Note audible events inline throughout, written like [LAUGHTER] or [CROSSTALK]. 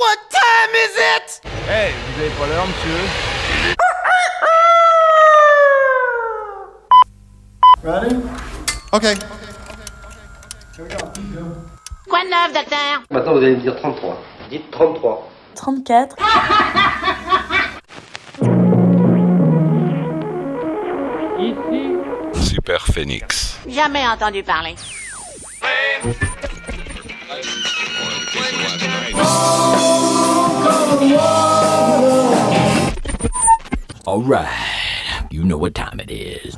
What time is it? Hey, vous avez pas l'heure, monsieur Ready? Okay. Quoi de neuf, docteur? Maintenant, vous allez me dire 33. Dites 33. 34. Super Phoenix. Jamais entendu parler. All right, you know what time it is.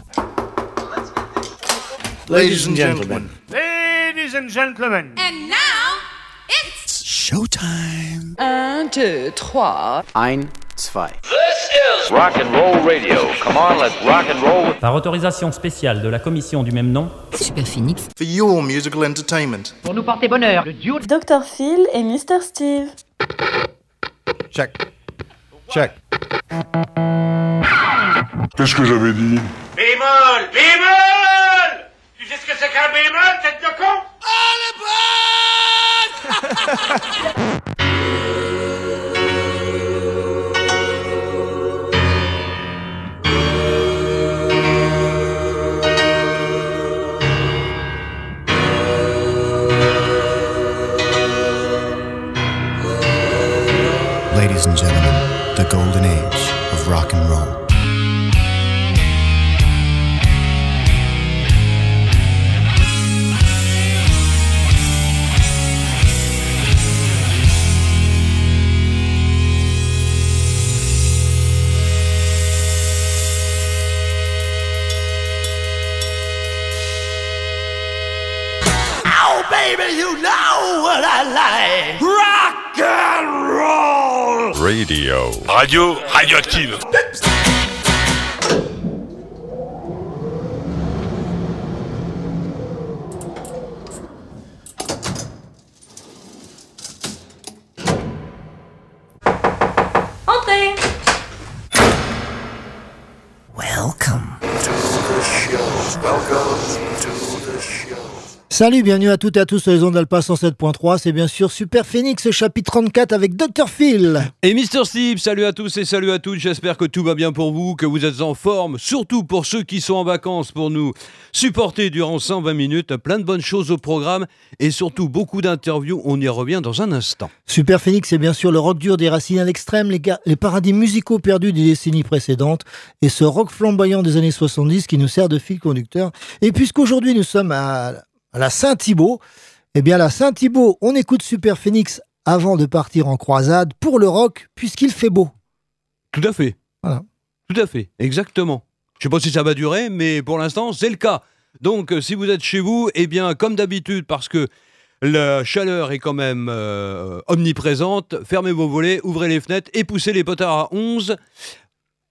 Ladies and gentlemen. Ladies and gentlemen And now, it's... Showtime. 1, 2, 3. Ein, zwei. Rock and roll radio. Come on, let's rock and roll. Par autorisation spéciale de la commission du même nom, Super Phoenix. For your musical entertainment. Pour nous porter bonheur, le duo Dr. Phil et Mr. Steve. Check. Check. Qu'est-ce que j'avais dit Bémol Bémol Tu sais ce que c'est qu'un bémol, tête de con Ladies [LAUGHS] what I like. Rock and roll. Radio. Radio radioactive. Salut, bienvenue à toutes et à tous sur les ondes d'Alpa 107.3. C'est bien sûr Super Phoenix, chapitre 34 avec Dr. Phil. Et Mister Steve, salut à tous et salut à toutes. J'espère que tout va bien pour vous, que vous êtes en forme, surtout pour ceux qui sont en vacances pour nous supporter durant 120 minutes. Plein de bonnes choses au programme et surtout beaucoup d'interviews. On y revient dans un instant. Super Phoenix, c'est bien sûr le rock dur des racines à l'extrême, les, les paradis musicaux perdus des décennies précédentes et ce rock flamboyant des années 70 qui nous sert de fil conducteur. Et puisqu'aujourd'hui nous sommes à, à la Saint-Thibault, eh bien la Saint-Thibault, on écoute Super Phoenix avant de partir en croisade pour le rock puisqu'il fait beau. Tout à fait. Voilà. Tout à fait, exactement. Je sais pas si ça va durer, mais pour l'instant, c'est le cas. Donc, euh, si vous êtes chez vous, eh bien, comme d'habitude, parce que la chaleur est quand même euh, omniprésente, fermez vos volets, ouvrez les fenêtres et poussez les potards à 11.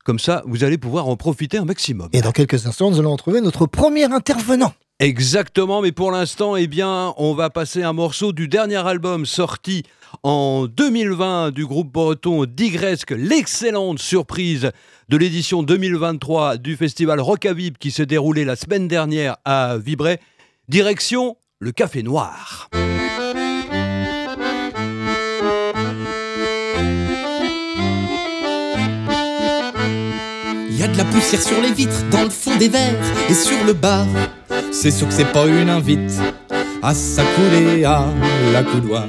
Comme ça, vous allez pouvoir en profiter un maximum. Et dans quelques instants, nous allons retrouver notre premier intervenant. Exactement, mais pour l'instant, eh bien, on va passer un morceau du dernier album sorti en 2020 du groupe breton Digresque, l'excellente surprise de l'édition 2023 du festival Rockavib qui s'est déroulé la semaine dernière à Vibray. Direction le Café Noir. Y a de la poussière sur les vitres, dans le fond des verres et sur le bar. C'est sûr que c'est pas une invite à s'accouler à la couloir.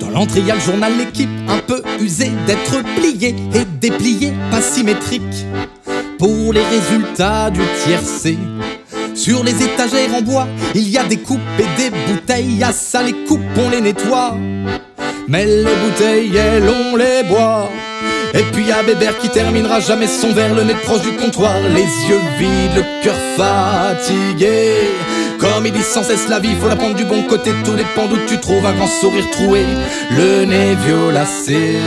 Dans l'entrée, y a le journal L'équipe, un peu usé d'être plié et déplié, pas symétrique. Pour les résultats du tiercé. Sur les étagères en bois, il y a des coupes et des bouteilles. À ça, les coupes, on les nettoie. Mais les bouteilles, elles, on les boit. Et puis y a Bébert qui terminera jamais son verre, le nez proche du comptoir, les yeux vides, le cœur fatigué. Comme il dit sans cesse la vie, faut la prendre du bon côté, tout dépend d'où tu trouves un grand sourire troué, le nez violacé.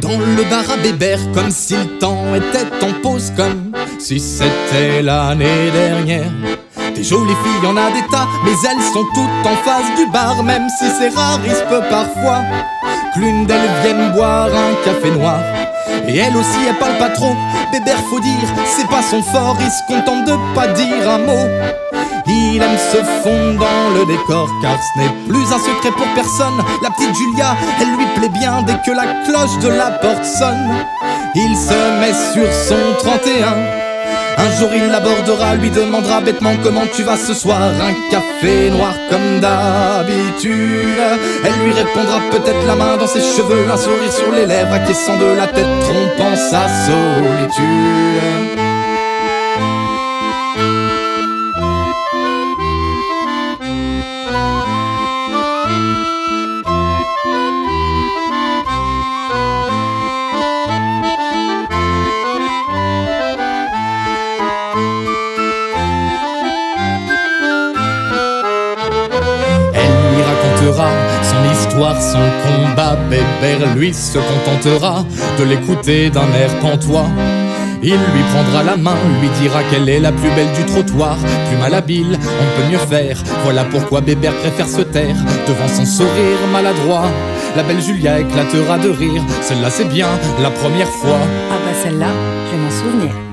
Dans le bar à Bébert, comme si le temps était en pause, comme si c'était l'année dernière. Des jolies filles, y en a des tas, mais elles sont toutes en face du bar, même si c'est rare, il se peut parfois que l'une d'elles vienne boire un café noir. Et elle aussi, elle parle pas trop. Bébert, faut dire, c'est pas son fort, il se contente de pas dire un mot. Il aime se fondre dans le décor car ce n'est plus un secret pour personne. La petite Julia, elle lui plaît bien dès que la cloche de la porte sonne. Il se met sur son 31. Un jour il l'abordera, lui demandera bêtement comment tu vas ce soir. Un café noir comme d'habitude. Elle lui répondra peut-être la main dans ses cheveux, un sourire sur les lèvres, acquiesçant de la tête, trompant sa solitude. Bébert, lui, se contentera de l'écouter d'un air pantois. Il lui prendra la main, lui dira qu'elle est la plus belle du trottoir. Plus malhabile, on peut mieux faire. Voilà pourquoi Bébert préfère se taire devant son sourire maladroit. La belle Julia éclatera de rire. Celle-là, c'est bien la première fois. Ah bah celle-là, je m'en souvenir.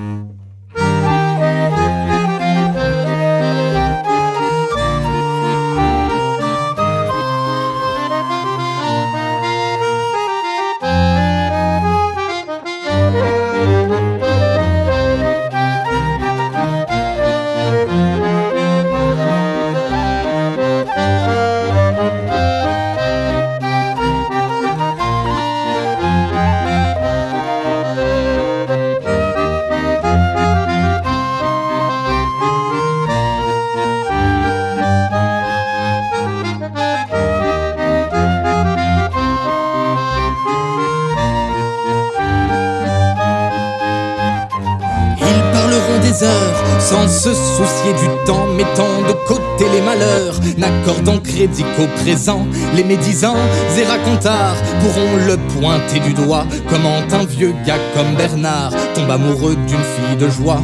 Sans se soucier du temps, mettant de côté les malheurs, n'accordant crédit qu'au présent. Les médisants et racontards pourront le pointer du doigt, comment un vieux gars comme Bernard tombe amoureux d'une fille de joie.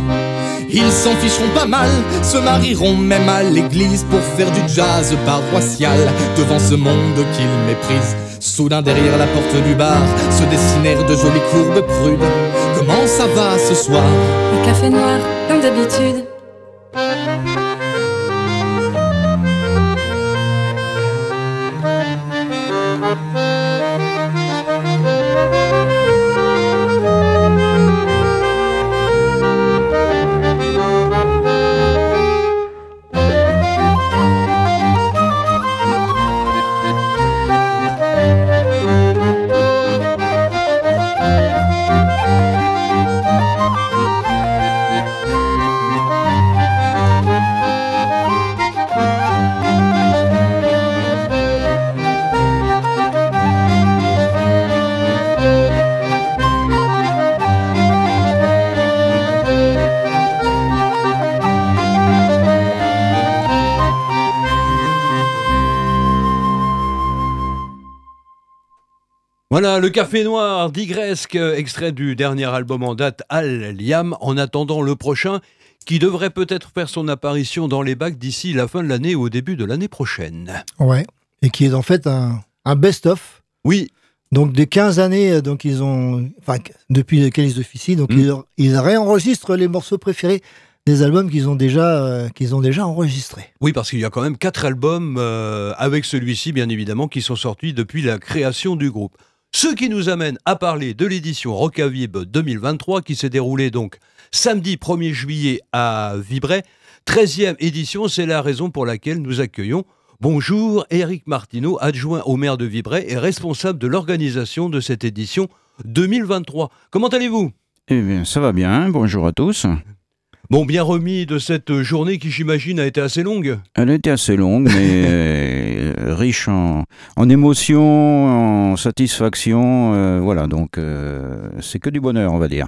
Ils s'en ficheront pas mal, se marieront même à l'église pour faire du jazz paroissial devant ce monde qu'ils méprisent. Soudain derrière la porte du bar se dessinèrent de jolies courbes prudes. Ça va ce soir Le café noir, comme d'habitude. Le Café Noir d'Igresque, extrait du dernier album en date, Al Liam, en attendant le prochain, qui devrait peut-être faire son apparition dans les bacs d'ici la fin de l'année ou au début de l'année prochaine. Ouais. Et qui est en fait un, un best-of. Oui. Donc des 15 années, euh, donc ils ont, enfin depuis le Calice d'Officie, donc Mm. ils, ils réenregistrent les morceaux préférés des albums qu'ils ont déjà, euh, qu'ils ont déjà enregistrés. Oui, parce qu'il y a quand même quatre albums euh, avec celui-ci, bien évidemment, qui sont sortis depuis la création du groupe. Ce qui nous amène à parler de l'édition Rockavib 2023 qui s'est déroulée donc samedi 1er juillet à Vibray. 13e édition, c'est la raison pour laquelle nous accueillons Bonjour, Eric Martineau, adjoint au maire de Vibray et responsable de l'organisation de cette édition 2023. Comment allez-vous? Eh bien, ça va bien. Bonjour à tous. Bon, bien remis de cette journée qui, j'imagine, a été assez longue. Elle était assez longue, mais [LAUGHS] euh, riche en, en émotions, en satisfaction. euh, voilà, donc euh, c'est que du bonheur, on va dire.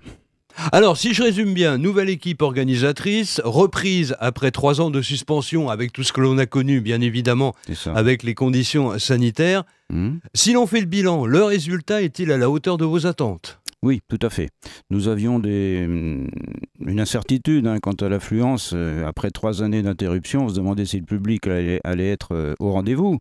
Alors, si je résume bien, nouvelle équipe organisatrice, reprise après trois ans de suspension avec tout ce que l'on a connu, bien évidemment, avec les conditions sanitaires. Hmm. Si l'on fait le bilan, le résultat est-il à la hauteur de vos attentes? Oui, tout à fait. Nous avions hum, une incertitude hein, quant à l'affluence. Euh, après trois années d'interruption, on se demandait si le public allait, être euh, au rendez-vous.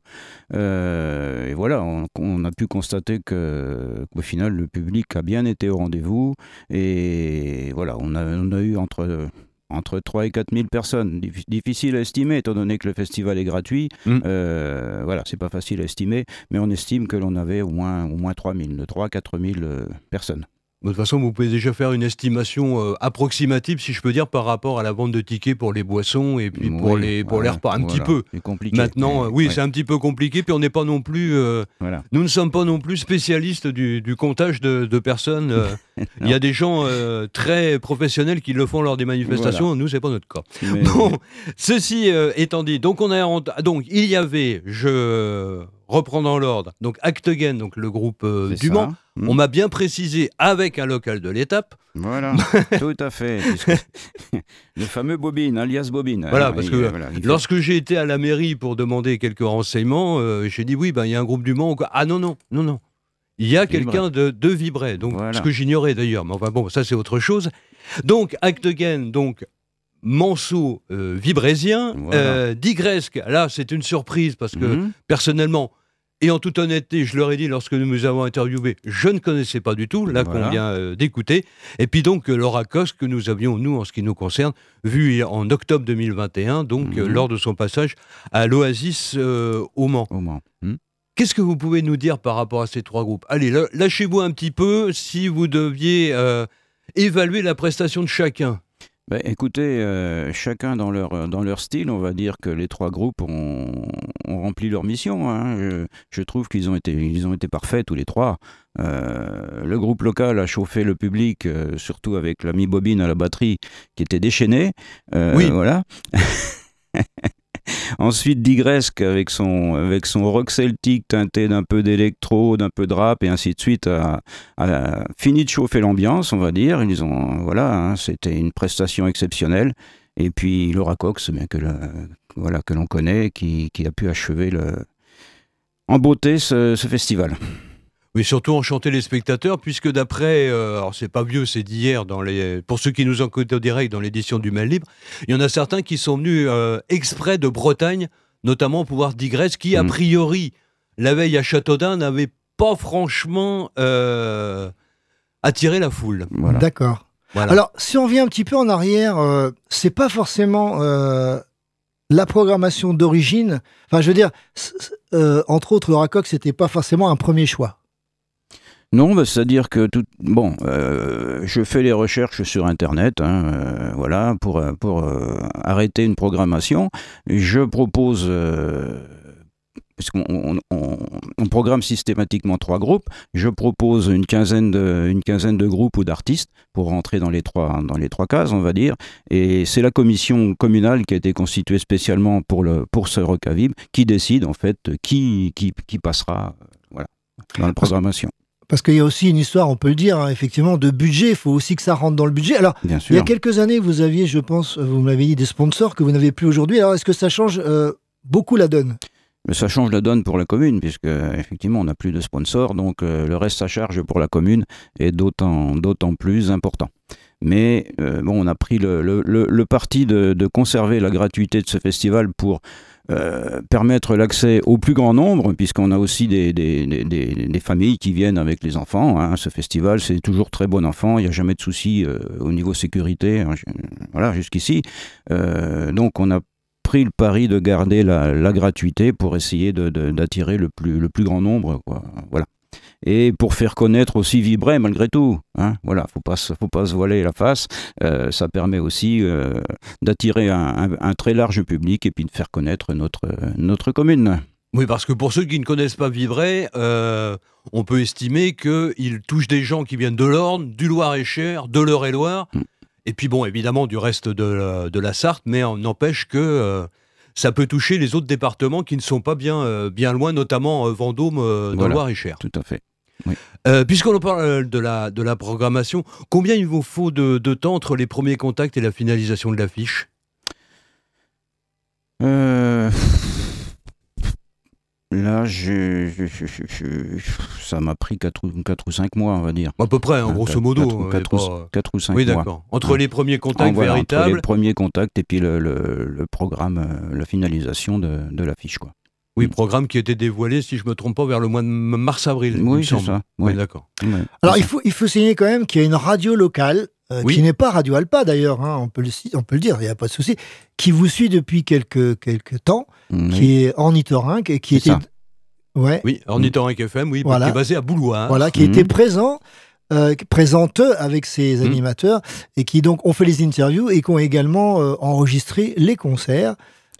Euh, et voilà, on, a pu constater que, qu'au final, le public a bien été au rendez-vous. Et voilà, on a eu entre entre 3 et 4 000 personnes. Dif- Difficile à estimer, étant donné que le festival est gratuit. Mm. Euh, voilà, c'est pas facile à estimer, mais on estime que l'on avait au moins, au moins 3 000, de 3 à 4 000 euh, personnes. De toute façon, vous pouvez déjà faire une estimation euh, approximative, si je peux dire, par rapport à la vente de tickets pour les boissons et puis pour, les, pour voilà, les repas. Un petit peu. C'est compliqué. Maintenant, euh, oui, ouais. c'est un petit peu compliqué, puis on n'est pas non plus. euh, Voilà. nous ne sommes pas non plus spécialistes du, du comptage de, de personnes. [LAUGHS] [LAUGHS] Il y a des gens euh, très professionnels qui le font lors des manifestations. Voilà. Nous, c'est pas notre cas. Mais- [LAUGHS] Bon, ceci euh, étant dit, donc on a donc il y avait, je reprends dans l'ordre, donc Actegen, donc le groupe euh, du. Mans. On m'a bien précisé avec un local de l'étape. Voilà, [LAUGHS] tout à fait. le fameux Bobine, alias Bobine. Voilà, hein, parce il- que voilà, il fait- lorsque j'ai été à la mairie pour demander quelques renseignements, j'ai dit oui, ben, il y a un groupe du Mans. Ah non, non, non, non. Il y a quelqu'un de, de Vibray, donc Voilà. ce que j'ignorais d'ailleurs, mais enfin bon, ça c'est autre chose. Donc Actegen, donc Manceau euh, vibrésien, Voilà. euh, Digresque, là c'est une surprise parce que Mhm. personnellement, et en toute honnêteté, je leur ai dit lorsque nous nous avons interviewé, je ne connaissais pas du tout, là Voilà. qu'on vient euh, d'écouter. Et puis donc euh, Laura Cos, que nous avions, nous, en ce qui nous concerne, vu en octobre 2021, donc euh, Mhm. lors de son passage à l'Oasis euh, au Mans. Au Mans. Hmm. Qu'est-ce que vous pouvez nous dire par rapport à ces trois groupes? Allez, lâchez-vous un petit peu si vous deviez euh, évaluer la prestation de chacun. Ben, écoutez, euh, chacun dans leur, dans leur style, on va dire que les trois groupes ont, ont rempli leur mission. hein. Je, je trouve qu'ils ont été, ils ont été parfaits tous les trois. Euh, le groupe local a chauffé le public, euh, surtout avec l'ami Bobine à la batterie, qui était déchaîné. Euh, Oui. Voilà. [LAUGHS] [LAUGHS] Ensuite, Digresque avec son, avec son rock celtique teinté d'un peu d'électro, d'un peu de rap et ainsi de suite, a, fini de chauffer l'ambiance, on va dire. Ils ont, voilà, hein, c'était une prestation exceptionnelle. Et puis Laura Cox, bien que, voilà, que l'on connaît, qui, qui a pu achever le, en beauté ce festival. Oui, surtout enchanter les spectateurs, puisque d'après, euh, alors c'est pas vieux, c'est d'hier, dans les, pour ceux qui nous ont écouté au direct dans l'édition du Mail Libre, il y en a certains qui sont venus euh, exprès de Bretagne, notamment pour voir Digresse, qui a Mm. priori, la veille à Châteaudun, n'avait pas franchement euh, attiré la foule. Voilà. D'accord. Voilà. Alors, si on vient un petit peu en arrière, euh, c'est pas forcément euh, la programmation d'origine. Enfin, je veux dire, euh, entre autres, le Racoc, c'était pas forcément un premier choix. Non, bah, c'est-à-dire que tout, bon, euh, je fais les recherches sur Internet, hein, euh, voilà, pour euh, pour euh, arrêter une programmation. Je propose, parce qu'on on, programme systématiquement trois groupes, je propose une quinzaine de une quinzaine de groupes ou d'artistes pour rentrer dans les trois dans les trois cases, on va dire. Et c'est la commission communale qui a été constituée spécialement pour le pour ce Vibre qui décide en fait qui qui, qui passera, voilà, dans la programmation. Parce qu'il y a aussi une histoire, on peut le dire, hein, effectivement, de budget. Il faut aussi que ça rentre dans le budget. Alors, Bien il y a quelques années, vous aviez, je pense, vous m'avez dit des sponsors que vous n'avez plus aujourd'hui. Alors, est-ce que ça change euh, beaucoup la donne? Mais ça change la donne pour la commune, puisque effectivement on n'a plus de sponsors, donc euh, le reste à charge pour la commune est d'autant, d'autant plus important. Mais euh, bon, on a pris le, le- le- le parti de, de conserver la gratuité de ce festival pour euh, permettre l'accès au plus grand nombre, puisqu'on a aussi des, des- des- familles qui viennent avec les enfants. hein. Ce festival, c'est toujours très bon enfant, il n'y a jamais de souci euh, au niveau sécurité, hein, voilà, jusqu'ici. Euh, donc on a pris le pari de garder la, gratuité pour essayer d'attirer le plus, le plus grand nombre. Quoi. Voilà. Et pour faire connaître aussi Vibray malgré tout. Hein. Voilà, faut pas, faut pas se voiler la face. Euh, ça permet aussi euh, d'attirer un, un- un très large public et puis de faire connaître notre, notre commune. Oui, parce que pour ceux qui ne connaissent pas Vibray, euh, on peut estimer qu'il touche des gens qui viennent de l'Orne, du Loir-et-Cher, de l'Eure-et-Loire, Mm. et puis bon, évidemment du reste de la, de la Sarthe, mais on n'empêche que ça peut toucher les autres départements qui ne sont pas bien, euh, bien loin, notamment euh, Vendôme, euh, dans Voilà. le Loir-et-Cher. Tout à fait. Euh, Puisqu'on en parle de la, de la programmation, combien il vous faut de, de temps entre les premiers contacts et la finalisation de l'affiche? Euh, [LAUGHS] Là, j'ai- ça m'a pris 4 ou, quatre ou 5 mois, on va dire. À peu près, hein, Hein, grosso modo. quatre ou- euh, quatre pas- ou- quatre ou cinq Oui, mois. d'accord. Entre Hein. les premiers contacts Ah, voilà, entre véritables. les premiers contacts et puis le, le- le programme, euh, la finalisation de, de l'affiche. quoi. Oui, programme qui était dévoilé, si je me trompe pas, vers le mois de mars-avril. Oui, c'est ça. Oui, d'accord. Alors il faut, il faut signaler quand même qu'il y a une radio locale, euh, Oui. qui n'est pas Radio Alpa d'ailleurs, hein, on, peut le, si- on peut le dire, il n'y a pas de souci, qui vous suit depuis quelques, quelques temps, Mm, qui est ornithorynque et qui était... ça. Ouais, Oui, Ornithorynque FM, oui, Voilà. qui est basé à Boulois. hein. voilà, qui Mhm. était présent, euh, présente avec ses animateurs et qui donc ont fait les interviews et qui ont également euh, enregistré les concerts.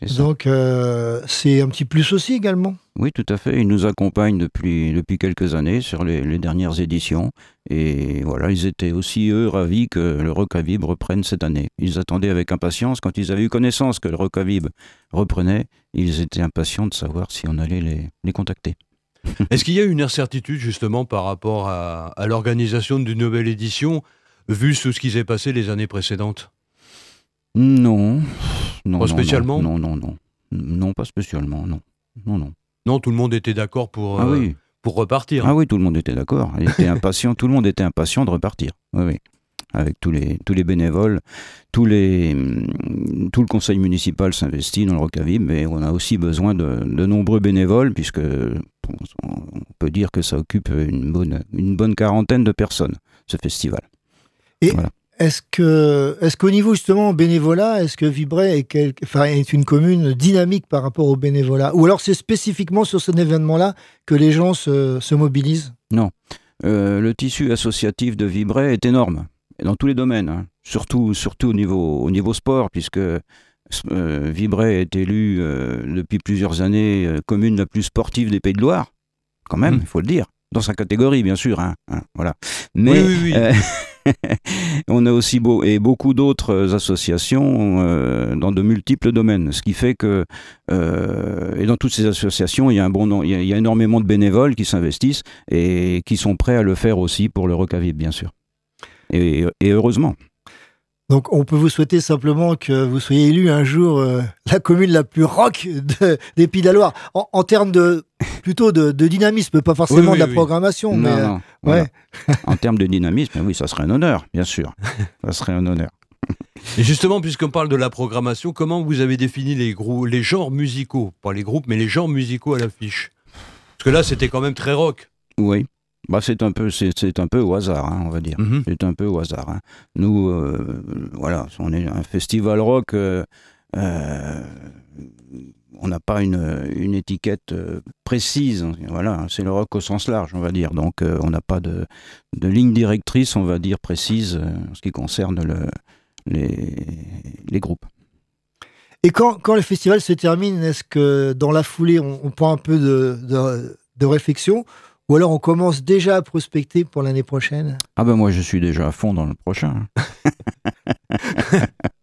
Donc euh, c'est un petit plus aussi également. Oui, tout à fait. Ils nous accompagnent depuis, depuis quelques années sur les, les dernières éditions. Et voilà, ils étaient aussi, eux, ravis que le Rocavib reprenne cette année. Ils attendaient avec impatience. Quand ils avaient eu connaissance que le Rocavib reprenait, ils étaient impatients de savoir si on allait les, les contacter. [LAUGHS] Est-ce qu'il y a une incertitude justement par rapport à, à l'organisation d'une nouvelle édition, vu tout ce qui s'est passé les années précédentes? Non. Non Pas spécialement Non, non, non. Non, pas spécialement, non. Non, non. Non, tout le monde était d'accord pour, Ah euh, oui. pour repartir. Ah oui, tout le monde était d'accord. Était [LAUGHS] impatient, tout le monde était impatient de repartir. Oui, oui. Avec tous les, tous les bénévoles, tous les, hum, tout le conseil municipal s'investit dans le Rocavib, mais on a aussi besoin de, de nombreux bénévoles, puisque on peut dire que ça occupe une bonne, une bonne quarantaine de personnes, ce festival. Et Voilà. Est-ce que est-ce qu'au niveau justement bénévolat, est-ce que Vibray est, quel- enfin, est une commune dynamique par rapport au bénévolat? Ou alors c'est spécifiquement sur cet événement-là que les gens se, se mobilisent? Non. Euh, le tissu associatif de Vibray est énorme, dans tous les domaines, hein. surtout, surtout au, niveau, au niveau sport, puisque euh, Vibray est élu euh, depuis plusieurs années euh, commune la plus sportive des Pays de Loire, quand même, il Mm. faut le dire. Dans sa catégorie, bien sûr. hein, hein, voilà. Mais Oui, oui, oui. euh, [LAUGHS] on a aussi beau, et beaucoup d'autres associations euh, dans de multiples domaines, ce qui fait que euh, et dans toutes ces associations, il y a un bon, il y a, il y a énormément de bénévoles qui s'investissent et qui sont prêts à le faire aussi pour le Rocavib, bien sûr. Et, et heureusement. Donc on peut vous souhaiter simplement que vous soyez élu un jour euh, la commune la plus rock de- des Pays de la Loire, en, en termes de plutôt de, de dynamisme, pas forcément Oui, oui, de la oui. programmation. Non, mais, euh, non, voilà. ouais. en termes de dynamisme, oui, ça serait un honneur, bien sûr. [LAUGHS] Ça serait un honneur. Et justement, puisqu'on parle de la programmation, comment vous avez défini les, les genres musicaux? Pas les groupes, mais les genres musicaux à l'affiche Parce que là, c'était quand même très rock. Oui. Bah, c'est un peu, c'est, un peu au hasard, hein, on va dire. Mhm. C'est un peu au hasard. hein. Nous, euh, voilà, on est un festival rock. euh, euh, on n'a pas une, une étiquette précise. Voilà, c'est le rock au sens large, on va dire. Donc, on n'a pas de, de ligne directrice, on va dire précise, en ce qui concerne le, les, les groupes. Et quand, quand le festival se termine, est-ce que dans la foulée, on, on prend un peu de, de, de réflexion ou alors on commence déjà à prospecter pour l'année prochaine? Ah ben moi je suis déjà à fond dans le prochain. [LAUGHS]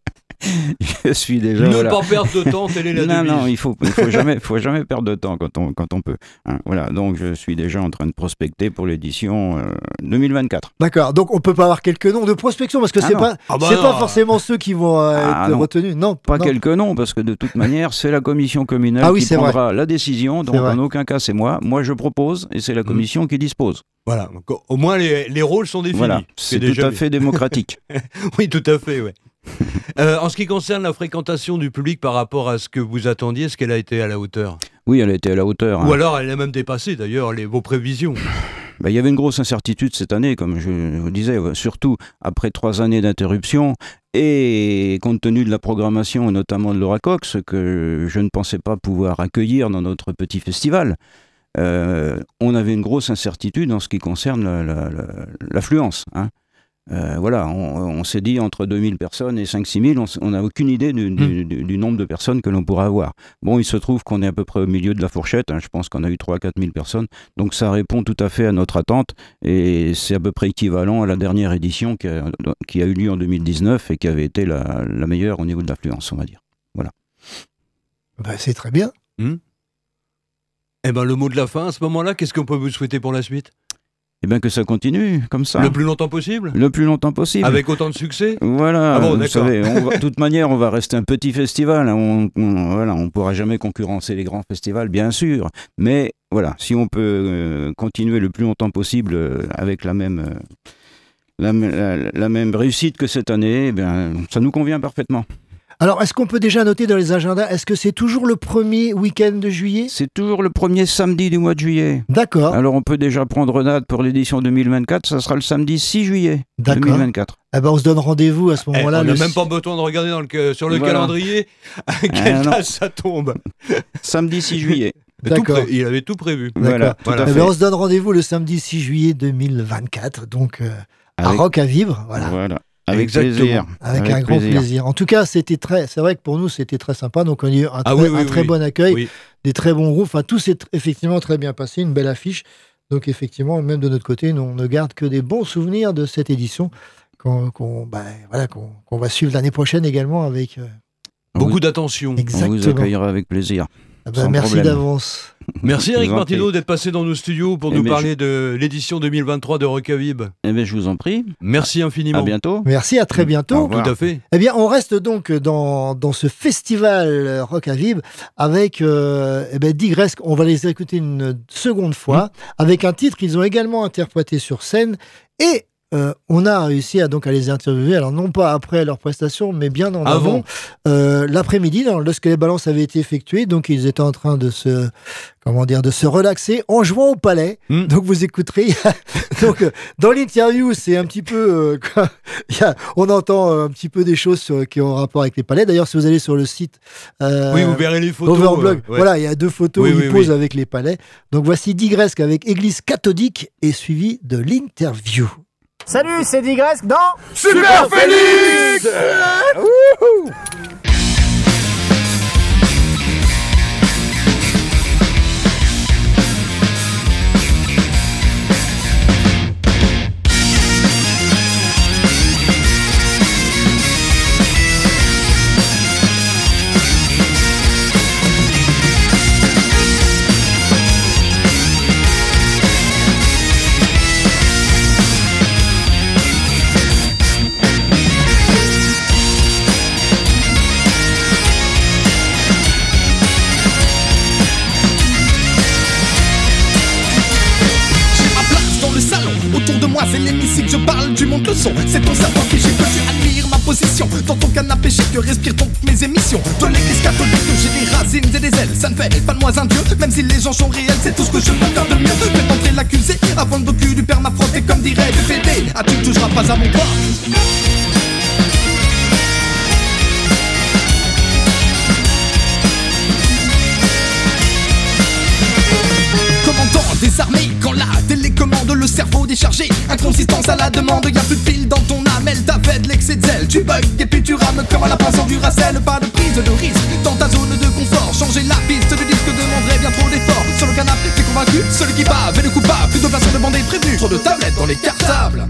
je suis déjà. ne voilà. pas perdre de temps, telle est la [LAUGHS] non, devise. non, il faut, il faut jamais, faut jamais perdre de temps quand on, quand on peut. hein. voilà, donc je suis déjà en train de prospecter pour l'édition euh, 2024. D'accord, donc on peut pas avoir quelques noms de prospection parce que Ah c'est pas, Ah bah c'est non. pas forcément ceux qui vont euh, Ah être non. retenus. Non, Pas non. quelques noms, parce que de toute manière, c'est la commission communale Ah oui, qui c'est vrai. prendra la décision. Donc en aucun cas c'est moi. Moi je propose et c'est la commission qui dispose. Voilà, donc, au- moins les, les rôles sont définis. Voilà, c'est tout déjà à fait démocratique. [LAUGHS] Oui, tout à fait, ouais. [LAUGHS] Euh, en ce qui concerne la fréquentation du public par rapport à ce que vous attendiez, est-ce qu'elle a été à la hauteur? Oui, elle a été à la hauteur. hein. Ou alors elle a même dépassé d'ailleurs les, vos prévisions [SIGHS] Ben, il y avait une grosse incertitude cette année, comme je vous disais, surtout après trois années d'interruption et compte tenu de la programmation, notamment de l'Oracox, que je ne pensais pas pouvoir accueillir dans notre petit festival. euh, on avait une grosse incertitude en ce qui concerne la- la- la- l'affluence. hein. Euh, voilà, on, on s'est dit entre 2000 personnes et 5-6 000, on n'a aucune idée du, du- du- du nombre de personnes que l'on pourra avoir. Bon, il se trouve qu'on est à peu près au milieu de la fourchette, hein, je pense qu'on a eu 3-4 000 personnes, donc ça répond tout à fait à notre attente, et c'est à peu près équivalent à la dernière édition qui a, qui a eu lieu en 2019 et qui avait été la, la meilleure au niveau de l'affluence, on va dire. Voilà. Bah, c'est très bien. Eh ben le mot de la fin, à ce moment-là, qu'est-ce qu'on peut vous souhaiter pour la suite? Eh ben que ça continue comme ça. Le plus longtemps possible Le plus longtemps possible. Avec autant de succès Voilà, Ah bon, vous savez, on va- [LAUGHS] de toute manière, on va rester un petit festival. hein. On, voilà, on pourra jamais concurrencer les grands festivals, bien sûr. Mais voilà, si on peut euh, continuer le plus longtemps possible euh, avec la même, euh, la- la même réussite que cette année, eh bien, ça nous convient parfaitement. Alors, est-ce qu'on peut déjà noter dans les agendas, est-ce que c'est toujours le premier week-end de juillet? C'est toujours le premier samedi du mois de juillet. D'accord. Alors on peut déjà prendre date pour l'édition 2024, ça sera le samedi 6 juillet D'accord. 2024. Eh ben, on se donne rendez-vous à ce Eh, moment-là. on n'a même pas besoin de regarder dans le, sur le Voilà. calendrier à quelle Ah, non. date ça tombe? Samedi 6 juillet. [LAUGHS] D'accord. pré- il avait tout prévu. Voilà, tout Voilà. à Eh ben, on se donne rendez-vous le samedi 6 juillet 2024, donc euh, à Avec- Rock à Vivre. Voilà. Voilà. Avec Exactement. plaisir. Avec, un grand plaisir. En tout cas, c'était très. C'est vrai que pour nous, c'était très sympa. Donc, on a eu un, Ah très, oui, oui, un très oui. bon accueil, Oui. des très bons groupes. Enfin, tout s'est effectivement très bien passé. Une belle affiche. Donc, effectivement, même de notre côté, nous, on ne garde que des bons souvenirs de cette édition qu'on qu'on- ben, voilà, qu'on qu'on va suivre l'année prochaine également avec. euh, Beaucoup d'attention. On vous exactement. accueillera avec plaisir. Ah sans merci d'avance. Merci Eric Martineau d'être passé dans nos studios pour Eh nous ben, parler de l'édition 2023 de Rockavib. Eh bien, je vous en prie. Merci infiniment. À bientôt. Merci, à très bientôt. revoir. Tout à fait. Eh bien, on reste donc dans, dans ce festival euh, Rock à Vib avec euh, eh ben, Digresque. On va les écouter une seconde fois avec un titre qu'ils ont également interprété sur scène et euh, on a réussi à donc à les interviewer. Alors non pas après leur prestation, mais bien en Avant. avant, euh, l'après-midi, lorsque les balances avaient été effectuées. Donc ils étaient en train de se comment dire de se relaxer en jouant au palais. Hmm. Donc vous écouterez. [LAUGHS] donc euh, dans l'interview, c'est un petit peu [LAUGHS] a- on entend un petit peu des choses sur- qui ont rapport avec les palais. D'ailleurs, si vous allez sur le site Oui, vous verrez les photos. Overblog, ouais. voilà, il y a deux photos Oui, où oui, il pose oui. avec les palais. Donc voici Digresque avec Église cathodique et suivi de l'interview. Salut, c'est Digresque dans Super J'ai c'est l'hémicycle, je parle du monde le son. C'est ton cerveau qui j'ai que tu ma position. Dans ton canapé chic, que respire donc mes émissions. De l'église catholique, j'ai des racines et des ailes. Ça ne fait pas de moi un dieu, même si les gens sont réels, c'est tout ce que je peux faire de mieux. Fais entrer l'accusé avant cul du père m'a frotté comme dirait le PD. Ah, tu ne toucheras pas à mon corps. Commandant des armées, quand la le cerveau déchargé, inconsistance à la demande, y a plus de pile dans ton âme, elle t'avait de l'excès de zèle, tu bugs et puis tu rames comme à la pince du racel, pas de prise de risque dans ta zone de confort, changer la piste du disque demanderait bien trop d'efforts, sur le canapé t'es convaincu, celui qui bave et le coupable, plus de place de bande est prévenu, trop de tablettes dans les cartables.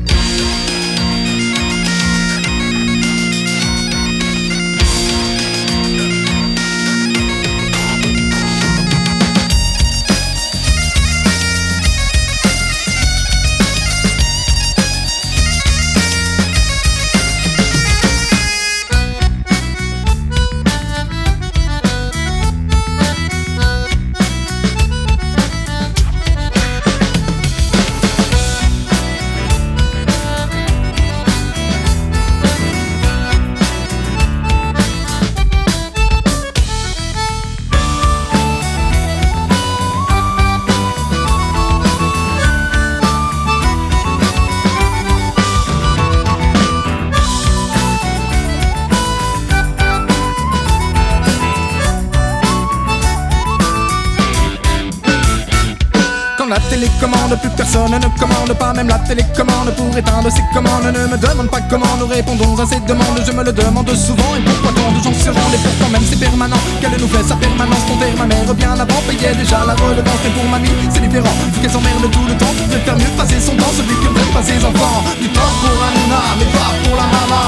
Télécommande, plus personne ne commande pas, même la télécommande pour éteindre ses commandes. Ne me demande pas comment nous répondons à ces demandes, je me le demande souvent. Et pourquoi tant de gens se rendent, et pourtant même c'est permanent. Qu'elle nous fait sa permanence, ton père, ma mère, bien avant, payait déjà la redevance. Mais pour mamie, c'est différent, vu qu'elle s'emmerde tout le temps. De faire mieux passer son temps, celui que veulent pas ses enfants. Du temps pour Hanouna, mais pas pour la maman.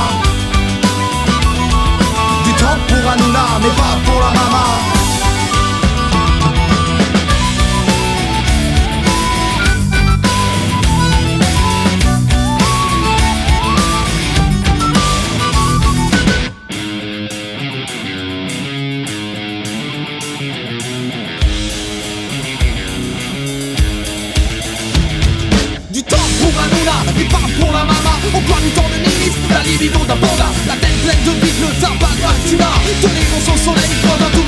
Du temps pour Hanouna, mais pas pour la maman. qui vivons d'un panda La tête pleine de bif, le tabac gratuit Tenez mon son soleil comme un tout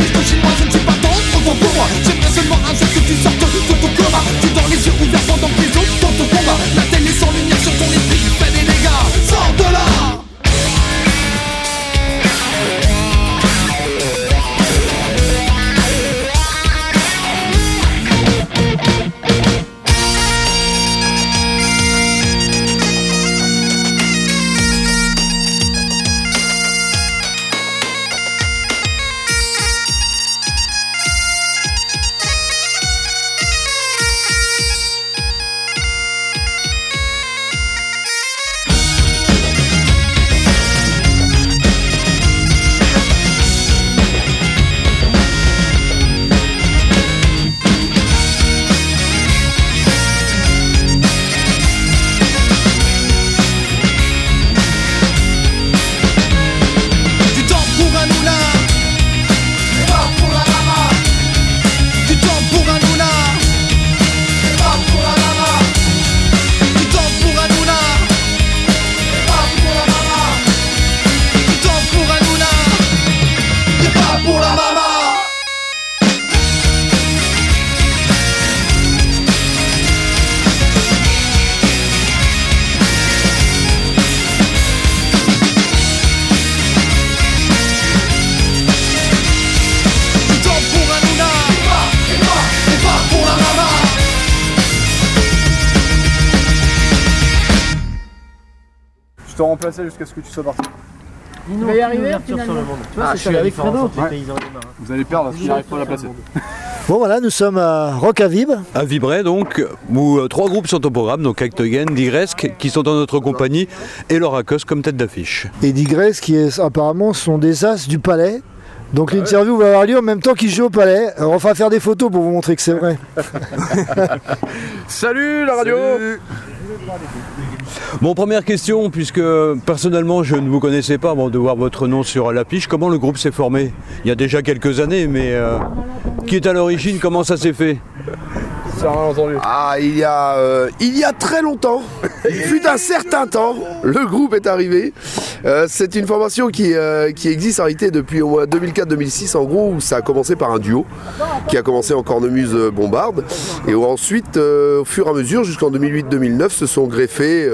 jusqu'à ce que tu sois parti. Tu vas y arriver finalement. Tu vois, Ah, je suis avec Fredo. Ouais. Vous allez perdre parce qu'il n'arrive pas à la placer. [LAUGHS] Bon voilà, nous sommes à Rock à Vib. À Vibray, donc, où euh, trois groupes sont au programme, donc Actogen, Digresque, qui sont dans notre compagnie, et Loracos comme tête d'affiche. Et Digress qui est, apparemment sont des as du palais. Donc l'interview va avoir lieu en même temps qu'ils jouent au palais. Alors, on va faire des photos pour vous montrer que c'est vrai. [LAUGHS] [LAUGHS] Salut la radio Bon, première question, puisque personnellement je ne vous connaissais pas avant de voir votre nom sur l'affiche. Comment le groupe s'est formé? Il y a déjà quelques années, mais euh, qui est à l'origine? Comment ça s'est fait? Ah, il y a, euh, il y a très longtemps, il [LAUGHS] fut un certain temps, le groupe est arrivé. Euh, c'est une formation qui, euh, qui existe en réalité depuis au moins 2004-2006 en gros, où ça a commencé par un duo qui a commencé en cornemuse bombarde et où ensuite, au fur et à mesure, jusqu'en 2008-2009, se sont greffés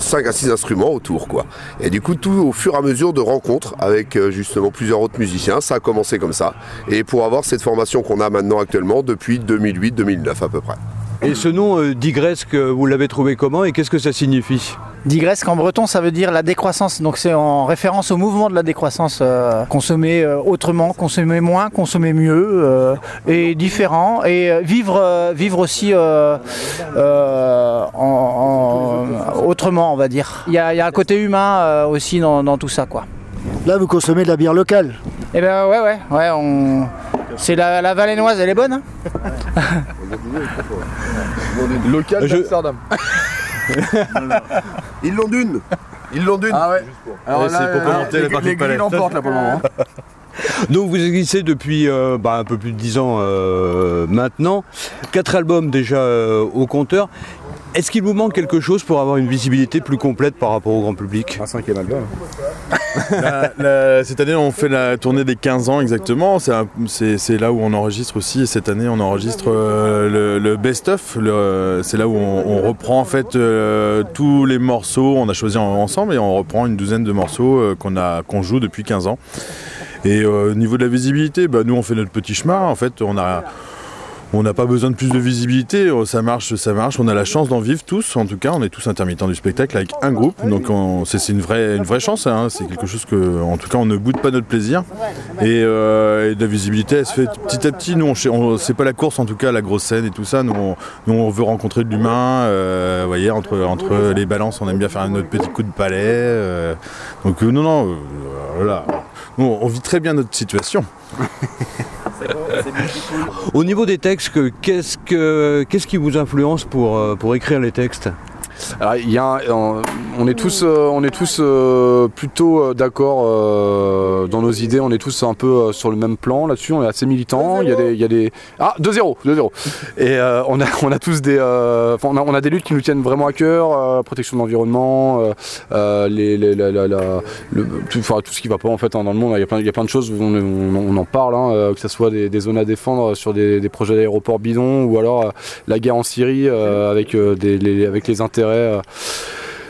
5 à 6 instruments autour. quoi. Et du coup, tout au fur et à mesure de rencontres avec justement plusieurs autres musiciens, ça a commencé comme ça. Et pour avoir cette formation qu'on a maintenant actuellement depuis 2008-2009 à peu près. Et ce nom euh, Digresque, vous l'avez trouvé comment et qu'est-ce que ça signifie Digresque en breton, ça veut dire la décroissance. Donc c'est en référence au mouvement de la décroissance. euh, consommer euh, autrement, consommer moins, consommer mieux euh, et différent. Et vivre, euh, vivre aussi euh, euh, en- en- autrement, on va dire. Il y a, il y a un côté humain euh, aussi dans, dans tout ça. quoi. Là, vous consommez de la bière locale. Eh ben ouais, ouais, ouais. On... C'est la, la valénoise, elle est bonne. hein [LAUGHS] Local d'Amsterdam. [LAUGHS] Ils l'ont d'une Ils l'ont d'une Ah ouais. Alors Ouais, là, c'est pour euh, commenter les, la partie les grilles palette. l'emportent là pour le moment. hein. [LAUGHS] Donc vous existez depuis euh, bah, un peu plus de 10 ans euh, maintenant. Quatre albums déjà euh, au compteur. Est-ce qu'il vous manque quelque chose pour avoir une visibilité plus complète par rapport au grand public Un cinquième album. [LAUGHS] La- la- cette année, on fait la tournée des 15 ans exactement. C'est là où on enregistre aussi. Et cette année, on enregistre euh, le, le best-of. C'est là où on, on reprend en fait euh, tous les morceaux. On a choisi en- ensemble et on reprend une douzaine de morceaux euh, qu'on joue depuis 15 ans. Et euh, au niveau de la visibilité, bah, nous, on fait notre petit chemin. En fait, on a. On n'a pas besoin de plus de visibilité, Oh, ça marche, ça marche. On a la chance d'en vivre tous, en tout cas, on est tous intermittents du spectacle avec un groupe, donc on- c'est une vraie, chance. hein. C'est quelque chose que, en tout cas, on ne boude pas notre plaisir. Et, euh, la visibilité, elle se fait petit à petit. Nous, on, c'est pas la course, en tout cas, la grosse scène et tout ça. Nous, on, veut rencontrer de l'humain. euh, vous voyez, entre, entre les balances, on aime bien faire notre petit coup de palais. euh. donc euh, non, non, euh, voilà. Nous, on vit très bien notre situation. [LAUGHS] Au niveau des textes, que- qu'est-ce que- qu'est-ce qui vous influence pour, euh, pour écrire les textes? Alors, il y a un- on, est tous, euh, on est tous euh, plutôt euh, d'accord dans nos idées. On est tous un peu sur le même plan là-dessus. On est assez militants. Il y a des, il y a des ah 2-0, 2-0. [LAUGHS] Et on a, on a tous des, enfin, on, a, on a des luttes qui nous tiennent vraiment à cœur. protection de l'environnement, les, les- la- la- la- le- tout, enfin, tout ce qui va pas en fait hein, dans le monde. Il y a plein, il y a plein de choses. On, on- on en parle, hein, que ce soit des, des zones à défendre sur des, des projets d'aéroports bidons ou alors la guerre en Syrie avec des, les, avec les intérêts. Euh,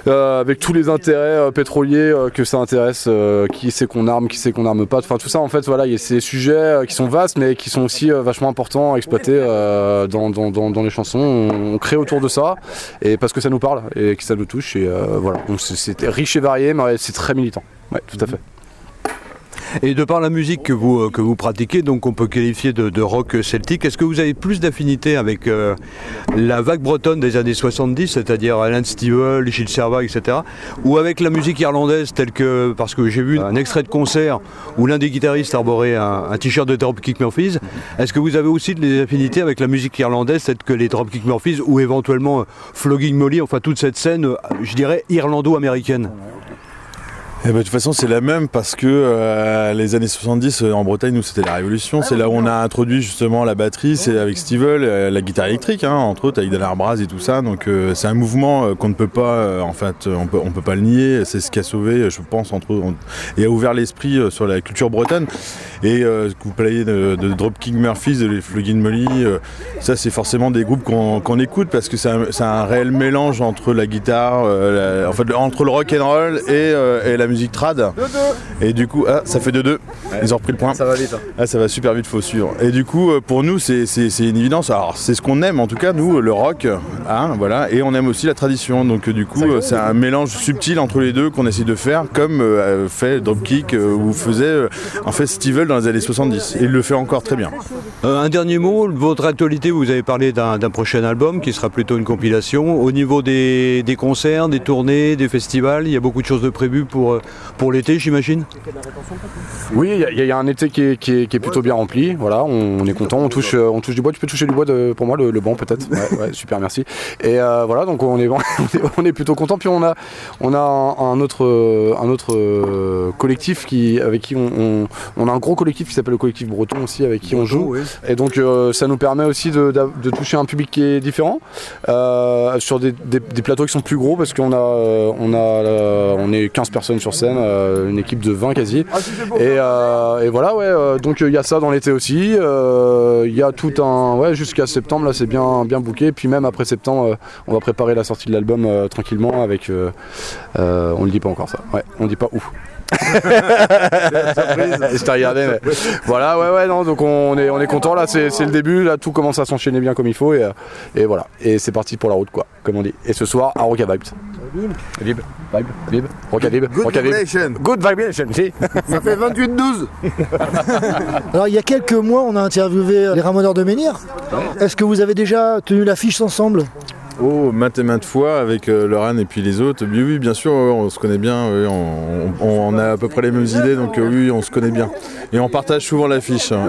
euh, avec tous les intérêts euh, pétroliers euh, que ça intéresse, qui c'est qu'on arme, qui c'est qu'on arme pas, enfin tout ça en fait voilà, il y a ces sujets qui sont vastes mais qui sont aussi vachement importants à exploiter dans, dans- dans- dans les chansons. On, on crée autour de ça et parce que ça nous parle et que ça nous touche et voilà. Donc c'est- c'est riche et varié mais c'est très militant. Ouais, tout à fait. Et de par la musique que vous, euh, que vous pratiquez, donc on peut qualifier de, de rock celtique, est-ce que vous avez plus d'affinité avec euh, la vague bretonne des années 70, c'est-à-dire Alan Stivell, Gilles Serva, etc., ou avec la musique irlandaise telle que, parce que j'ai vu un extrait de concert où l'un des guitaristes arborait un, un t-shirt de Dropkick Murphys, est-ce que vous avez aussi des affinités avec la musique irlandaise telle que les Dropkick Murphys ou éventuellement euh, Flogging Molly, enfin toute cette scène, je dirais, irlando-américaine? Eh ben, de toute façon, c'est la même parce que euh, les années 70 euh, en Bretagne, nous, c'était la révolution. C'est là où on a introduit justement la batterie, c'est avec Stevel, euh, la guitare électrique, hein, entre autres, avec Dalar Braz et tout ça. Donc, euh, c'est un mouvement qu'on ne peut pas, en fait, on peut, on peut pas le nier. C'est ce qui a sauvé, je pense, entre on- et a ouvert l'esprit sur la culture bretonne. Et ce que vous parliez de, de Dropkick Murphys, de les Flogging Molly, ça, c'est forcément des groupes qu'on qu'on écoute parce que c'est un, un réel mélange entre la guitare, la- en fait, entre le rock and roll et, et la musique trad. Et du coup, ah, ça fait 2-2. Ils ont repris le point. Ça va vite. hein. Ah, ça va super vite, faut suivre. Et du coup, euh, pour nous, c'est c'est- c'est une évidence. Alors, c'est ce qu'on aime, en tout cas, nous, le rock, hein, voilà. Et on aime aussi la tradition. Donc, euh, du coup, euh, c'est un mélange subtil entre les deux qu'on essaie de faire, comme euh, fait Dropkick euh, ou faisait euh, en festival dans les années 70. Et il le fait encore très bien. Euh, un dernier mot, votre actualité, vous avez parlé d'un d'un prochain album qui sera plutôt une compilation. Au niveau des, des concerts, des tournées, des festivals, il y a beaucoup de choses de prévues pour, euh, pour l'été, j'imagine Oui, il y, a- il y a un été qui est, qui est- qui est plutôt bien rempli. Voilà, on, on est content, on touche, euh, on touche du bois. Tu peux toucher du bois de- pour moi, le, le banc peut-être? Ouais, ouais, super, merci. Et euh, voilà, donc on est, [LAUGHS] on est, on est plutôt content. Puis on a, on a un, un autre, un autre euh, collectif qui, avec qui on, on, on a un gros collectif qui s'appelle le collectif Breton aussi, avec qui on joue. Et donc euh, ça nous permet aussi de, toucher un public qui est différent euh, sur des, des- des plateaux qui sont plus gros parce qu'on a, on a, on est 15 personnes sur scène, euh, une équipe de 20 quasi. Et, euh, et voilà, ouais. euh, donc il y a ça dans l'été aussi. Il y a tout un, ouais, jusqu'à septembre là, c'est bien, bien booké. Puis même après septembre, on va préparer la sortie de l'album tranquillement avec. on le dit pas encore ça. Ouais, on dit pas où. [LAUGHS] Je t'ai regardé, mais voilà, ouais, ouais, non, donc on est, on est content là, c'est c'est le début, là, tout commence à s'enchaîner bien comme il faut, et, euh, et voilà, et c'est parti pour la route, quoi, comme on dit. Et ce soir, à Roca Vibes. Vib, vibe, vib, Roca Vib, Good Roca vibration. Good vibration, si. [LAUGHS] Ça fait 28-12. [LAUGHS] Alors il y a quelques mois, on a interviewé les ramoneurs de Menhir. Est-ce que vous avez déjà tenu l'affiche ensemble? Oh, maintes et maintes fois avec euh, Laurent et puis les autres. Oui, oui, bien sûr, on se connaît bien. oui, on, on- on a à peu près les mêmes idées, donc euh, oui, on se connaît bien. Et on partage souvent l'affiche. hein,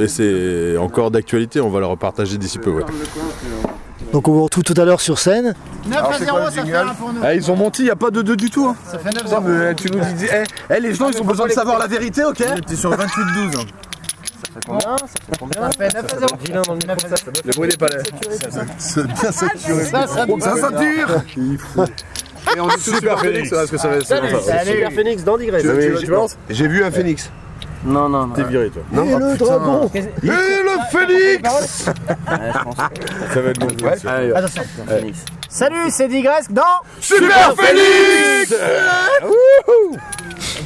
et c'est encore d'actualité, on va le repartager d'ici peu. ouais. Donc on vous retrouve tout à l'heure sur scène. 9 à 0, ça fait un pour nous. Eh, ils ont menti, il n'y a pas de 2 du tout. hein. Ça fait 9 Putain, mais tu nous dis. Eh, eh, les gens, ils ont besoin de savoir la vérité, ok T'es sur 28-12. Combien Ça fait combien Ça fait 9 à 0. Le bruit des palais. C'est bien saturé. Ça, ça, Ça sature Et on dit Super Phoenix, parce que ça va salut. Super Phoenix dans Digress. Tu, tu- tu penses J'ai vu un phénix. Non, non, non. T'es viré, toi. Non, Et ah, le putain. dragon Et le phénix Ça va être bon. bien. Allez, Attention. Phoenix. Salut, c'est Digress dans Super Phoenix